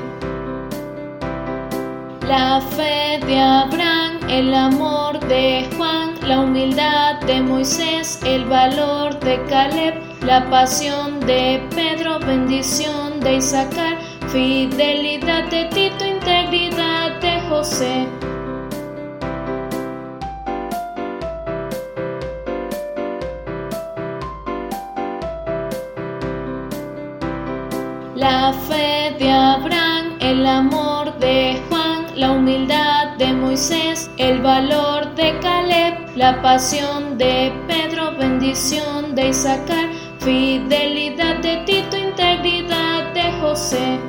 La fe de Abraham, el amor de Juan, la humildad de Moisés, el valor de Caleb, la pasión de Pedro, bendición de Isaacar, fidelidad de Tito, integridad de José. La fe de Abraham, el amor de Juan, la humildad de Moisés, el valor de Caleb, la pasión de Pedro, bendición de Isaacar, fidelidad de Tito, integridad de José.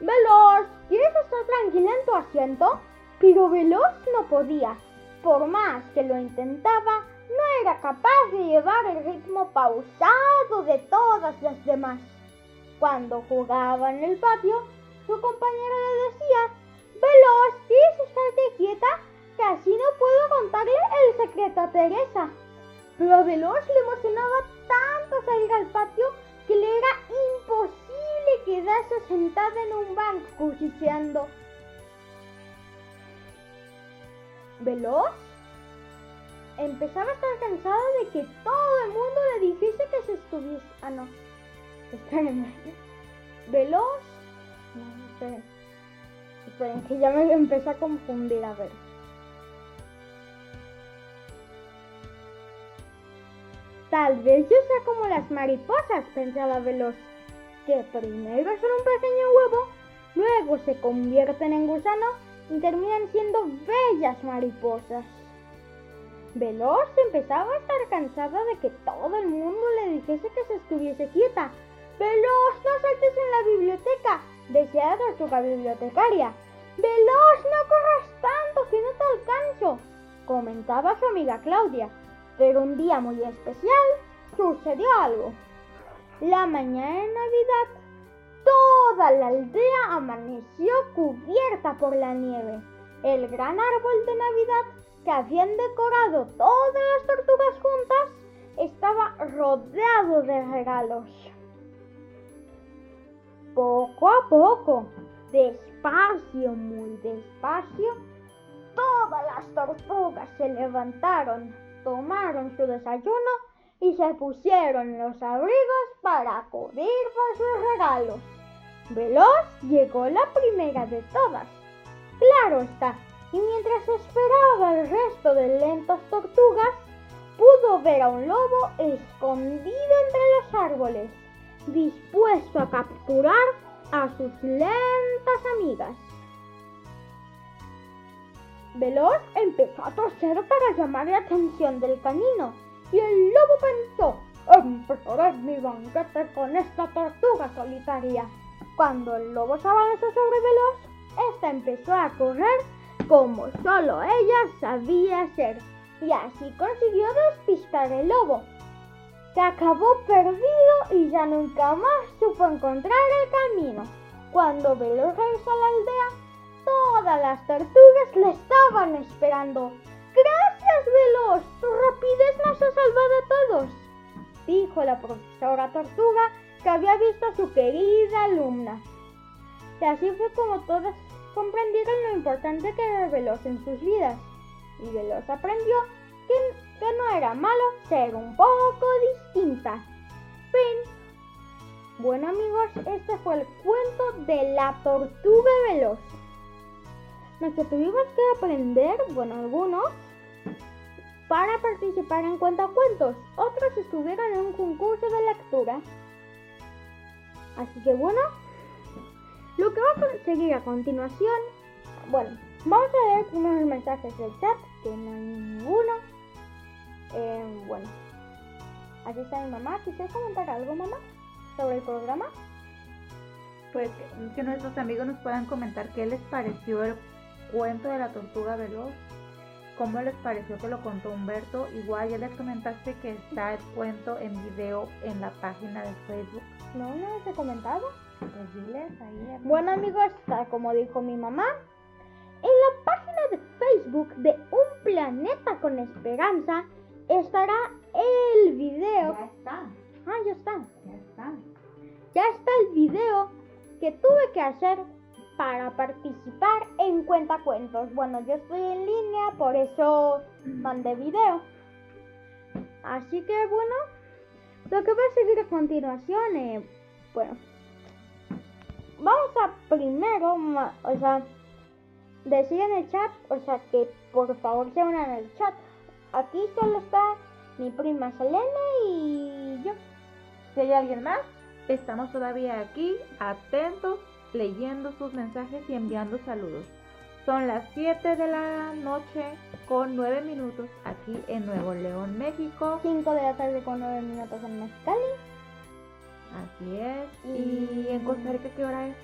Veloz, ¿quieres estar tranquila en tu asiento? Pero Veloz no podía. Por más que lo intentaba, no era capaz de llevar el ritmo pausado de todas las demás. Cuando jugaba en el patio, su compañera le decía, Veloz, ¿quieres estarte quieta? Que así no puedo contarle el secreto a Teresa. Pero a Veloz le emocionaba tanto salir al patio que le era imposible te quedaste sentada en un banco cuchicheando? ¿Veloz? Empezaba a estar cansado de que todo el mundo le dijese que se estuviese. Ah, no. Espérenme. ¿Veloz? No, esperen. Esperen, que ya me empecé a confundir. A ver. Tal vez yo sea como las mariposas, pensaba Veloz que primero son un pequeño huevo, luego se convierten en gusano y terminan siendo bellas mariposas. Veloz empezaba a estar cansada de que todo el mundo le dijese que se estuviese quieta. Veloz, no saltes en la biblioteca, decía la tortuga bibliotecaria. Veloz, no corras tanto, que no te alcanzo, comentaba su amiga Claudia. Pero un día muy especial sucedió algo. La mañana de Navidad, toda la aldea amaneció cubierta por la nieve. El gran árbol de Navidad que habían decorado todas las tortugas juntas estaba rodeado de regalos. Poco a poco, despacio, muy despacio, todas las tortugas se levantaron, tomaron su desayuno y se pusieron los abrigos para cubrir por sus regalos. Veloz llegó la primera de todas. Claro está, y mientras esperaba el resto de lentas tortugas, pudo ver a un lobo escondido entre los árboles, dispuesto a capturar a sus lentas amigas. Veloz empezó a toser para llamar la atención del canino y el lobo pensó, empezaré mi banquete con esta tortuga solitaria. Cuando el lobo se abalanzó sobre Veloz, esta empezó a correr como solo ella sabía hacer y así consiguió despistar el lobo, que acabó perdido y ya nunca más supo encontrar el camino. Cuando Veloz regresó a la aldea, todas las tortugas le estaban esperando. Gracias, Veloz, tu rapidez nos ha salvado a todos, dijo la profesora tortuga que había visto a su querida alumna. Y así fue como todas comprendieron lo importante que era Veloz en sus vidas. Y Veloz aprendió que, que no era malo ser un poco distinta. Fin. Bueno amigos, este fue el cuento de la tortuga veloz. Lo que tuvimos que aprender, bueno, algunos, para participar en cuentacuentos. Otros estuvieron en un concurso de lectura. Así que bueno, lo que vamos a seguir a continuación, bueno, vamos a leer los mensajes del chat, que no hay ninguno. Eh, bueno, aquí está mi mamá. ¿Quisieras comentar algo, mamá, sobre el programa? Pues que nuestros amigos nos puedan comentar qué les pareció el cuento de la tortuga veloz, cómo les pareció que lo contó Humberto. Igual ya les comentaste que está el cuento en video en la página de Facebook. No, no les he comentado. Pues diles ahí. Bueno amigos, como dijo mi mamá, en la página de Facebook de Un Planeta con Esperanza estará el video. Ya está, Ah, ya está. ya está. Ya está el video que tuve que hacer para participar en Cuentacuentos. Bueno, yo estoy en línea, por eso mandé video. Así que bueno, lo que voy a seguir a continuación, eh, bueno, vamos a primero, o sea, decir en el chat, o sea, que por favor se unan al chat. Aquí solo está mi prima Selene y yo. Si hay alguien más, estamos todavía aquí, atentos, leyendo sus mensajes y enviando saludos. Son las 7 de la noche con 9 minutos aquí en Nuevo León, México. 5 de la tarde con 9 minutos en Mexicali. Así es. ¿Y en Costa Rica qué hora es?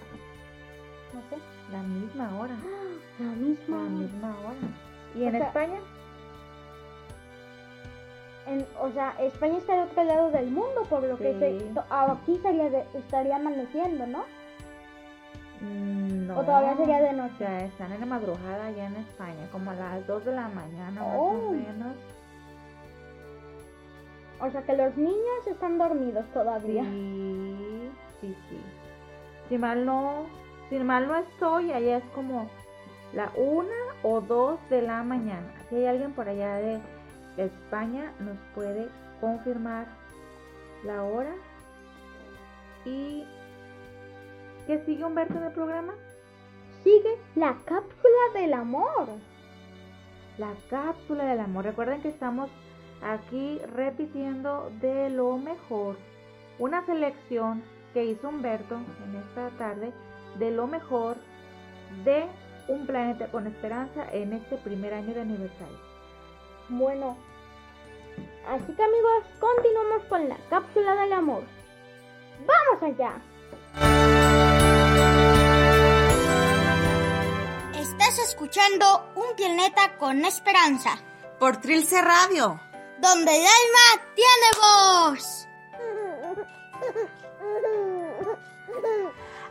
No sé. La misma hora. La <gasps> La misma. misma hora. ¿Y en sea, España? En, o sea, España está al otro lado del mundo, por lo que se- aquí sería de- estaría amaneciendo, ¿no? Mm, No. O todavía sería de noche. Ya están en la madrugada allá en España, como a las 2 de la mañana más Oh. o menos. O sea que los niños están dormidos todavía. Sí, sí, sí. Si mal no, si mal no estoy, allá es como la una o dos de la mañana. Si hay alguien por allá de España, nos puede confirmar la hora. ¿Y qué sigue Humberto en el programa? Sigue la cápsula del amor. La cápsula del amor. Recuerden que estamos aquí repitiendo de lo mejor. Una selección que hizo Humberto en esta tarde de lo mejor de un planeta con esperanza en este primer año de aniversario. Bueno, así que amigos, continuamos con la cápsula del amor. ¡Vamos allá! Escuchando Un Planeta con Esperanza, Por Trilce Radio. donde el alma tiene voz.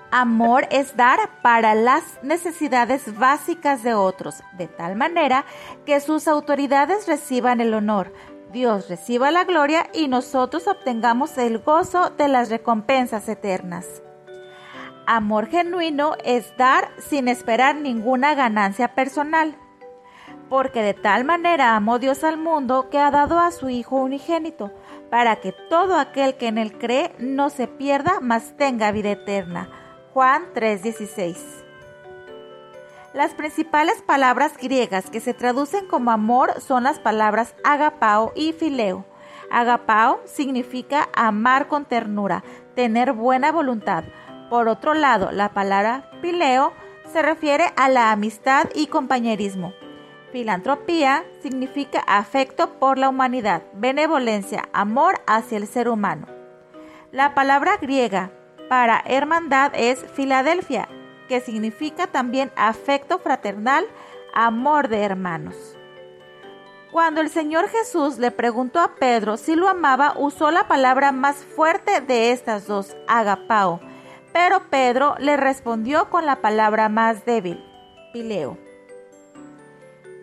Amor es dar para las necesidades básicas de otros, de tal manera que sus autoridades reciban el honor, Dios reciba la gloria y nosotros obtengamos el gozo de las recompensas eternas. Amor genuino es dar sin esperar ninguna ganancia personal, porque de tal manera amó Dios al mundo que ha dado a su Hijo unigénito, para que todo aquel que en él cree no se pierda, mas tenga vida eterna. Juan 3:16 Las principales palabras griegas que se traducen como amor son las palabras agapao y fileo. Agapao significa amar con ternura, tener buena voluntad. Por otro lado, la palabra fileo se refiere a la amistad y compañerismo. Filantropía significa afecto por la humanidad, benevolencia, amor hacia el ser humano. La palabra griega para hermandad es Filadelfia, que significa también afecto fraternal, amor de hermanos. Cuando el Señor Jesús le preguntó a Pedro si lo amaba, usó la palabra más fuerte de estas dos, agapao, pero Pedro le respondió con la palabra más débil, pileo.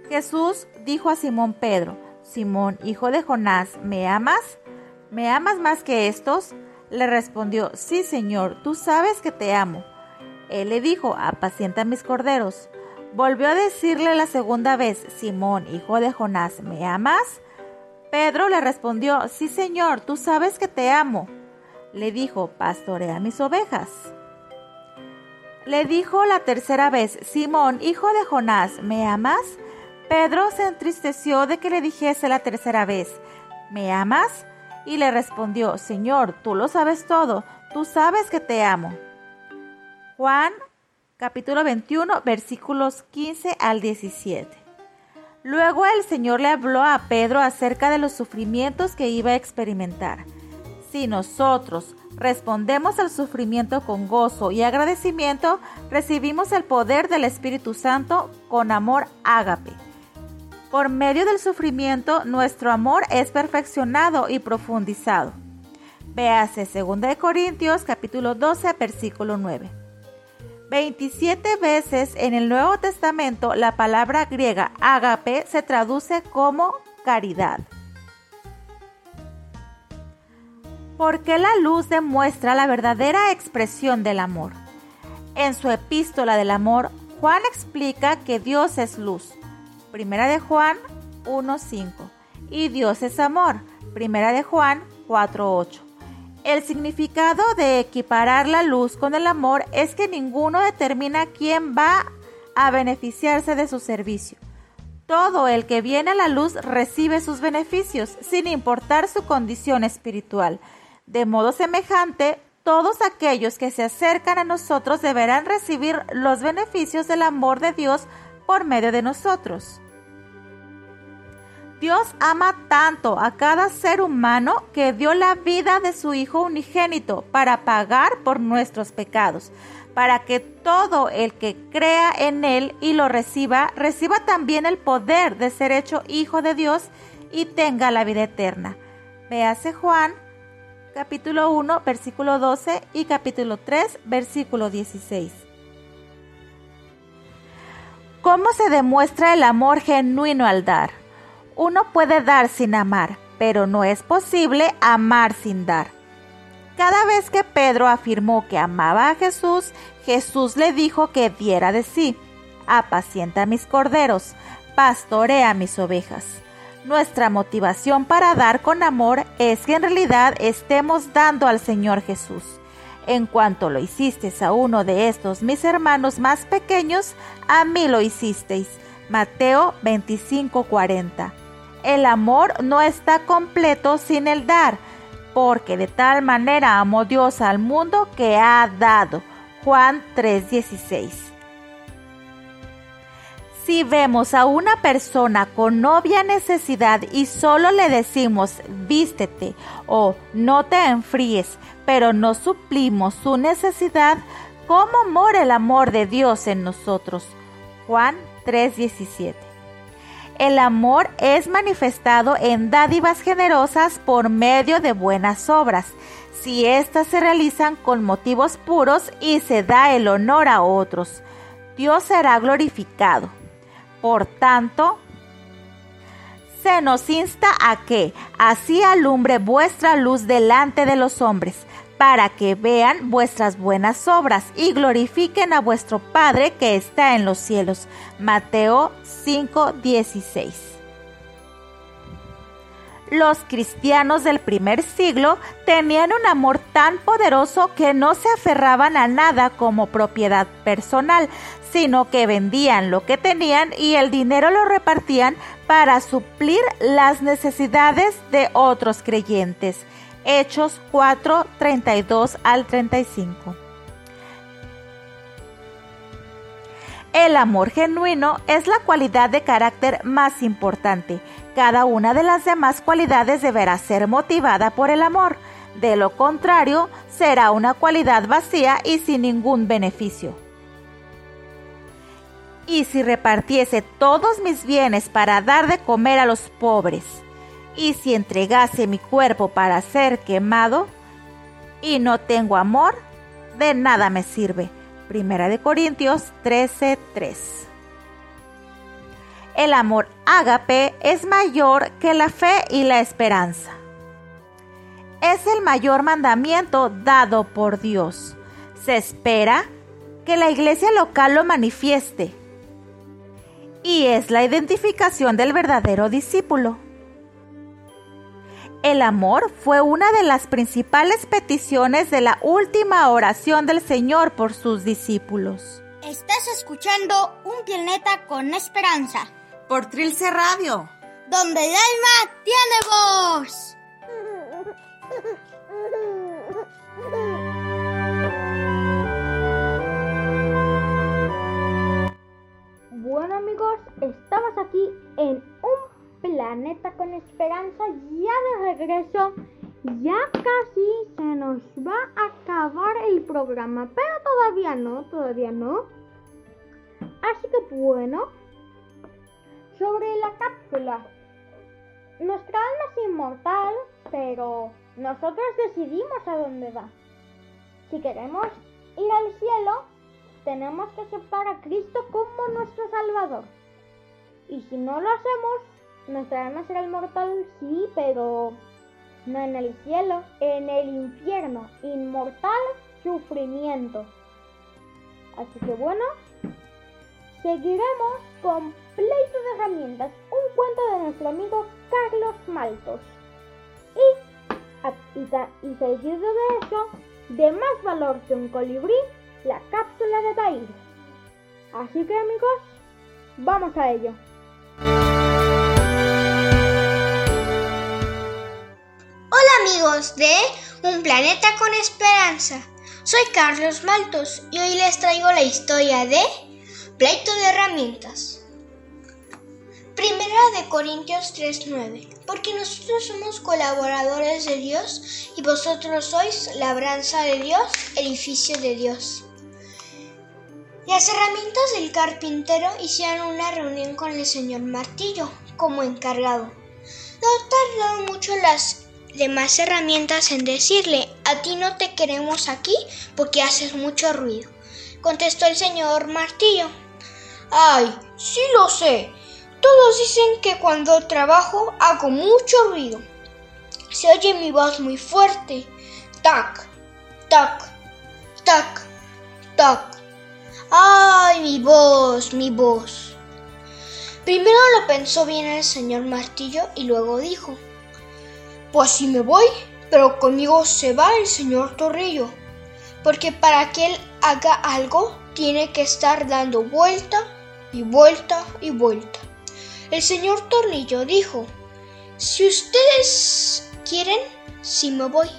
Jesús dijo a Simón Pedro, Simón, hijo de Jonás, ¿me amas? ¿Me amas más que estos? Le respondió, sí, Señor, tú sabes que te amo. Él le dijo, apacienta mis corderos. Volvió a decirle la segunda vez, Simón, hijo de Jonás, ¿me amas? Pedro le respondió, sí, Señor, tú sabes que te amo. Le dijo, pastorea mis ovejas. Le dijo la tercera vez, Simón, hijo de Jonás, ¿me amas? Pedro se entristeció de que le dijese la tercera vez, ¿me amas? Y le respondió, Señor, tú lo sabes todo, tú sabes que te amo. Juan capítulo 21 versículos 15 al 17. Luego el Señor le habló a Pedro acerca de los sufrimientos que iba a experimentar. Si nosotros respondemos al sufrimiento con gozo y agradecimiento, recibimos el poder del Espíritu Santo con amor ágape. Por medio del sufrimiento, nuestro amor es perfeccionado y profundizado. Véase 2 Corintios capítulo 12, versículo 9. 27 veces en el Nuevo Testamento la palabra griega ágape se traduce como caridad. Porque la luz demuestra la verdadera expresión del amor. En su epístola del amor, Juan explica que Dios es luz. Primera de Juan 1.5. Y Dios es amor. Primera de Juan 4.8. El significado de equiparar la luz con el amor es que ninguno determina quién va a beneficiarse de su servicio. Todo el que viene a la luz recibe sus beneficios, sin importar su condición espiritual. De modo semejante, todos aquellos que se acercan a nosotros deberán recibir los beneficios del amor de Dios por medio de nosotros. Dios ama tanto a cada ser humano que dio la vida de su Hijo unigénito para pagar por nuestros pecados, para que todo el que crea en Él y lo reciba, reciba también el poder de ser hecho Hijo de Dios y tenga la vida eterna. Véase Juan capítulo 1 versículo 12 y capítulo 3 versículo 16. ¿Cómo se demuestra el amor genuino al dar? Uno puede dar sin amar, pero no es posible amar sin dar. Cada vez que Pedro afirmó que amaba a Jesús, Jesús le dijo que diera de sí. Apacienta mis corderos, pastorea mis ovejas. Nuestra motivación para dar con amor es que en realidad estemos dando al Señor Jesús. En cuanto lo hicisteis a uno de estos mis hermanos más pequeños, a mí lo hicisteis. Mateo 25:40. El amor no está completo sin el dar, porque de tal manera amó Dios al mundo que ha dado. Juan 3:16. Si vemos a una persona con obvia necesidad y solo le decimos vístete o no te enfríes, pero no suplimos su necesidad, ¿cómo mora el amor de Dios en nosotros? Juan 3:17. El amor es manifestado en dádivas generosas por medio de buenas obras, si éstas se realizan con motivos puros y se da el honor a otros. Dios será glorificado. Por tanto, se nos insta a que así alumbre vuestra luz delante de los hombres, para que vean vuestras buenas obras y glorifiquen a vuestro Padre que está en los cielos. Mateo 5:16. Los cristianos del primer siglo tenían un amor tan poderoso que no se aferraban a nada como propiedad personal, sino que vendían lo que tenían y el dinero lo repartían para suplir las necesidades de otros creyentes. Hechos 4, 32 al 35. El amor genuino es la cualidad de carácter más importante. Cada una de las demás cualidades deberá ser motivada por el amor. De lo contrario, será una cualidad vacía y sin ningún beneficio. Y si repartiese todos mis bienes para dar de comer a los pobres, y si entregase mi cuerpo para ser quemado y no tengo amor, de nada me sirve. Primera de Corintios 13:3. El amor ágape es mayor que la fe y la esperanza. Es el mayor mandamiento dado por Dios. Se espera que la iglesia local lo manifieste y es la identificación del verdadero discípulo. El amor fue una de las principales peticiones de la última oración del Señor por sus discípulos. Estás escuchando Un planeta con esperanza, Por Trilce Radio. donde el alma tiene voz. <laughs> Bueno amigos, estamos aquí en un planeta con esperanza, ya de regreso, ya casi se nos va a acabar el programa, pero todavía no, todavía no. Así que bueno, sobre la cápsula, nuestra alma es inmortal, pero nosotros decidimos a dónde va. Si queremos ir al cielo, tenemos que aceptar a Cristo como nuestro Salvador. Y si no lo hacemos, nuestra alma será inmortal, sí, pero no en el cielo, en el infierno, inmortal sufrimiento. Así que bueno, seguiremos con Pleito de Herramientas, un cuento de nuestro amigo Carlos Maltos. Y, y, y seguido de eso, de más valor que un colibrí, la cápsula de Tair. Así que amigos, vamos a ello. Hola amigos de Un planeta con esperanza. Soy Carlos Maltos y hoy les traigo la historia de Pleito de herramientas. Primera de Corintios 3:9. Porque nosotros somos colaboradores de Dios y vosotros sois labranza de Dios, edificio de Dios. Las herramientas del carpintero hicieron una reunión con el señor Martillo como encargado. No tardaron mucho las demás herramientas en decirle, a ti no te queremos aquí porque haces mucho ruido. Contestó el señor Martillo. Ay, sí lo sé. Todos dicen que cuando trabajo hago mucho ruido. Se oye mi voz muy fuerte. tac, tac, tac, tac. ¡Ay, mi voz, mi voz! Primero lo pensó bien el señor Martillo y luego dijo, Pues sí me voy, pero conmigo se va el señor Torrillo, porque para que él haga algo tiene que estar dando vuelta y vuelta y vuelta. El señor Torrillo dijo, Si ustedes quieren, sí me voy,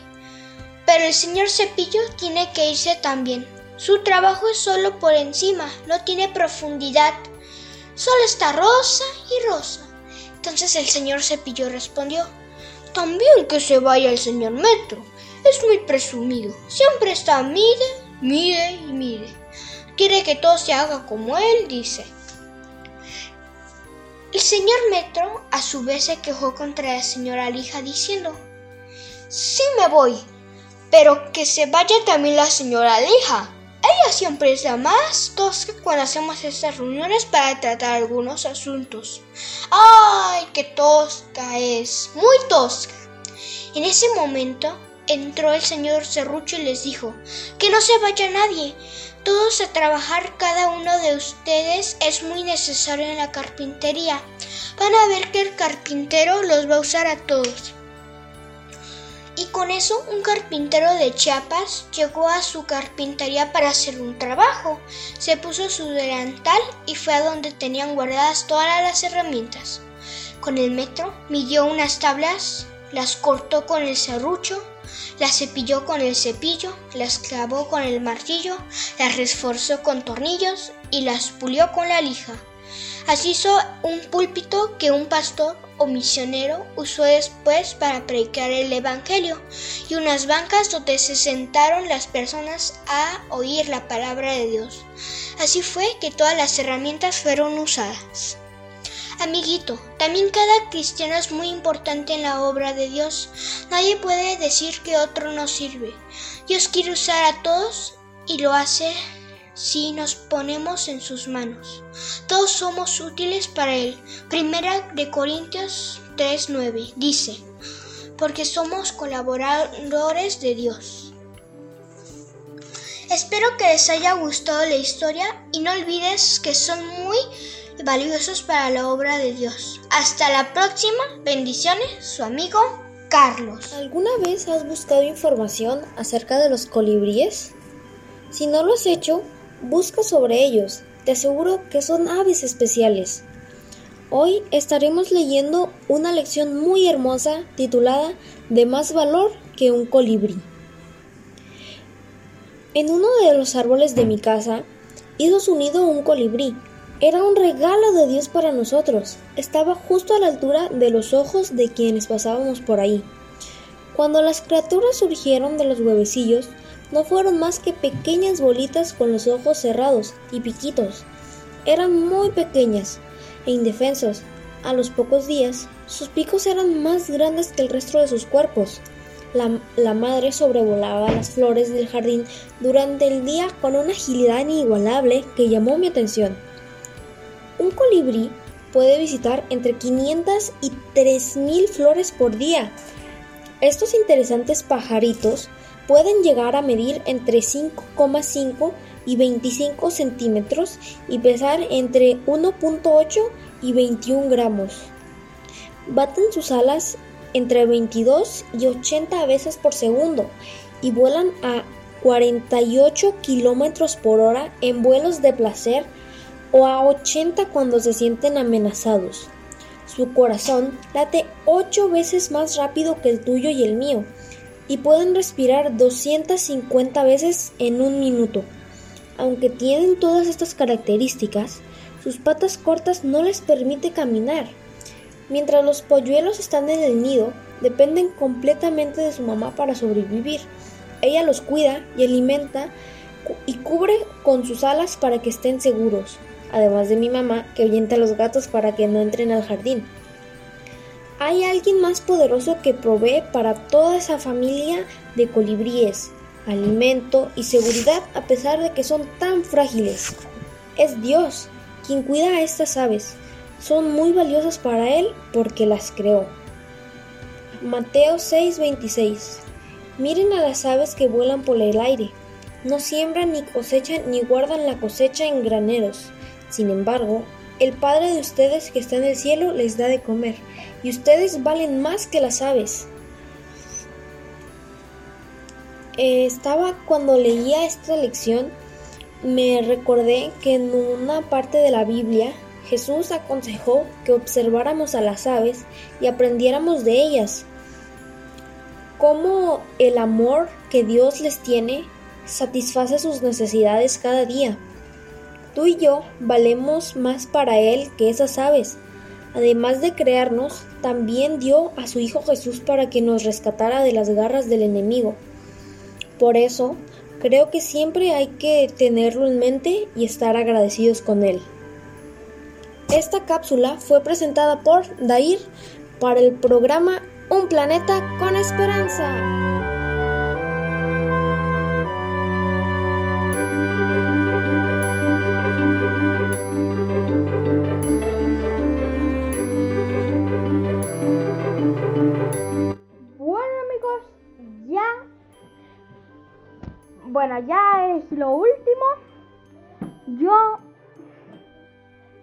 pero el señor Cepillo tiene que irse también. Su trabajo es solo por encima, no tiene profundidad. Solo está rosa y rosa. Entonces el señor Cepillo respondió, también que se vaya el señor Metro. Es muy presumido. Siempre está mide, mide y mide. Quiere que todo se haga como él dice. El señor Metro a su vez se quejó contra la señora Lija diciendo, sí me voy, pero que se vaya también la señora Lija. Ella siempre es la más tosca cuando hacemos estas reuniones para tratar algunos asuntos. ¡Ay, qué tosca es! Muy tosca. En ese momento entró el señor Serrucho y les dijo que no se vaya nadie. Todos a trabajar, cada uno de ustedes es muy necesario en la carpintería. Van a ver que el carpintero los va a usar a todos. Y con eso un carpintero de Chiapas llegó a su carpintería para hacer un trabajo. Se puso su delantal y fue a donde tenían guardadas todas las herramientas. Con el metro midió unas tablas, las cortó con el serrucho, las cepilló con el cepillo, las clavó con el martillo, las reforzó con tornillos y las pulió con la lija. Así hizo un púlpito que un pastor o misionero usó después para predicar el Evangelio y unas bancas donde se sentaron las personas a oír la palabra de Dios. Así fue que todas las herramientas fueron usadas. Amiguito, también cada cristiano es muy importante en la obra de Dios. Nadie puede decir que otro no sirve. Dios quiere usar a todos y lo hace si nos ponemos en sus manos. Todos somos útiles para Él. Primera de Corintios 3:9 dice, porque somos colaboradores de Dios. Espero que les haya gustado la historia y no olvides que son muy valiosos para la obra de Dios. Hasta la próxima. Bendiciones, su amigo Carlos. ¿Alguna vez has buscado información acerca de los colibríes? Si no lo has hecho, busca sobre ellos. Te aseguro que son aves especiales. Hoy estaremos leyendo una lección muy hermosa titulada De más valor que un colibrí. En uno de los árboles de mi casa hizo su nido un colibrí. Era un regalo de Dios para nosotros. Estaba justo a la altura de los ojos de quienes pasábamos por ahí. Cuando las criaturas surgieron de los huevecillos, no fueron más que pequeñas bolitas con los ojos cerrados y piquitos. Eran muy pequeñas e indefensos. A los pocos días, sus picos eran más grandes que el resto de sus cuerpos. La, madre sobrevolaba las flores del jardín durante el día con una agilidad inigualable que llamó mi atención. Un colibrí puede visitar entre 500 y 3.000 flores por día. Estos interesantes pajaritos pueden llegar a medir entre 5,5 y 25 centímetros y pesar entre 1.8 y 21 gramos. Baten sus alas entre 22 y 80 veces por segundo y vuelan a 48 kilómetros por hora en vuelos de placer o a 80 cuando se sienten amenazados. Su corazón late 8 veces más rápido que el tuyo y el mío y pueden respirar 250 veces en un minuto. Aunque tienen todas estas características, sus patas cortas no les permite caminar. Mientras los polluelos están en el nido, dependen completamente de su mamá para sobrevivir. Ella los cuida y alimenta y cubre con sus alas para que estén seguros, además de mi mamá que ahuyenta a los gatos para que no entren al jardín. Hay alguien más poderoso que provee para toda esa familia de colibríes, alimento y seguridad a pesar de que son tan frágiles. Es Dios quien cuida a estas aves. Son muy valiosas para Él porque las creó. Mateo 6:26 Miren a las aves que vuelan por el aire. No siembran ni cosechan ni guardan la cosecha en graneros. Sin embargo, el Padre de ustedes que está en el cielo les da de comer, y ustedes valen más que las aves. Eh, estaba cuando leía esta lección, me recordé que en una parte de la Biblia Jesús aconsejó que observáramos a las aves y aprendiéramos de ellas, cómo el amor que Dios les tiene satisface sus necesidades cada día. Tú y yo valemos más para Él que esas aves. Además de crearnos, también dio a su Hijo Jesús para que nos rescatara de las garras del enemigo. Por eso, creo que siempre hay que tenerlo en mente y estar agradecidos con Él. Esta cápsula fue presentada por Dair para el programa Un planeta con esperanza. Lo último. Yo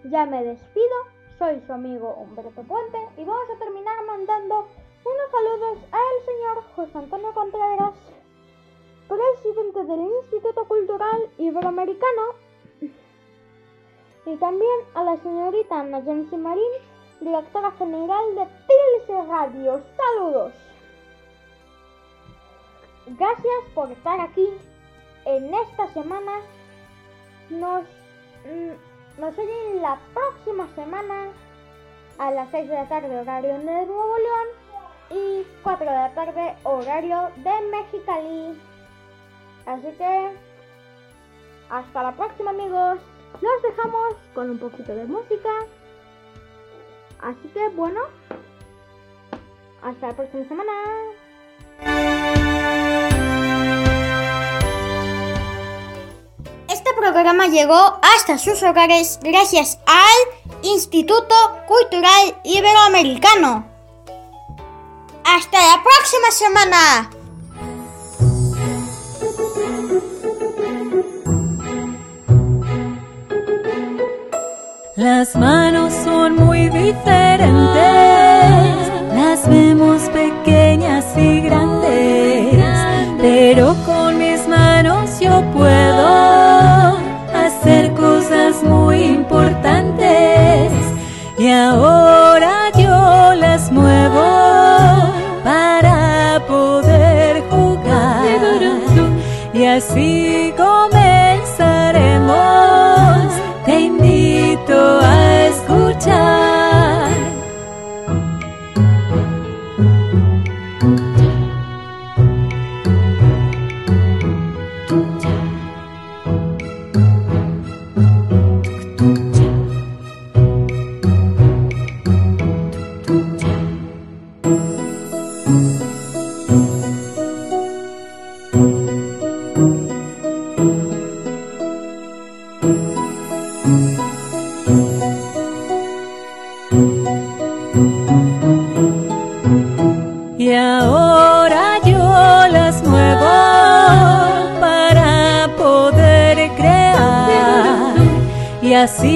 ya me despido. Soy su amigo Humberto Puente y vamos a terminar mandando unos saludos al señor José Antonio Contreras, presidente del Instituto Cultural Iberoamericano, y también a la señorita Nayansi Marín, directora general de Trilce Radio. Saludos. Gracias por estar aquí en esta semana. Nos, mm, nos oyen la próxima semana a las 6 de la tarde horario de Nuevo León y 4 de la tarde horario de Mexicali. Así que hasta la próxima amigos. Los dejamos con un poquito de música. Así que bueno, hasta la próxima semana. Programa llegó hasta sus hogares gracias al Instituto Cultural Iberoamericano. Hasta la próxima semana. Las manos son muy diferentes, las vemos pequeñas y grandes, pero con mis manos yo puedo ahora yo las muevo para poder jugar. Y así así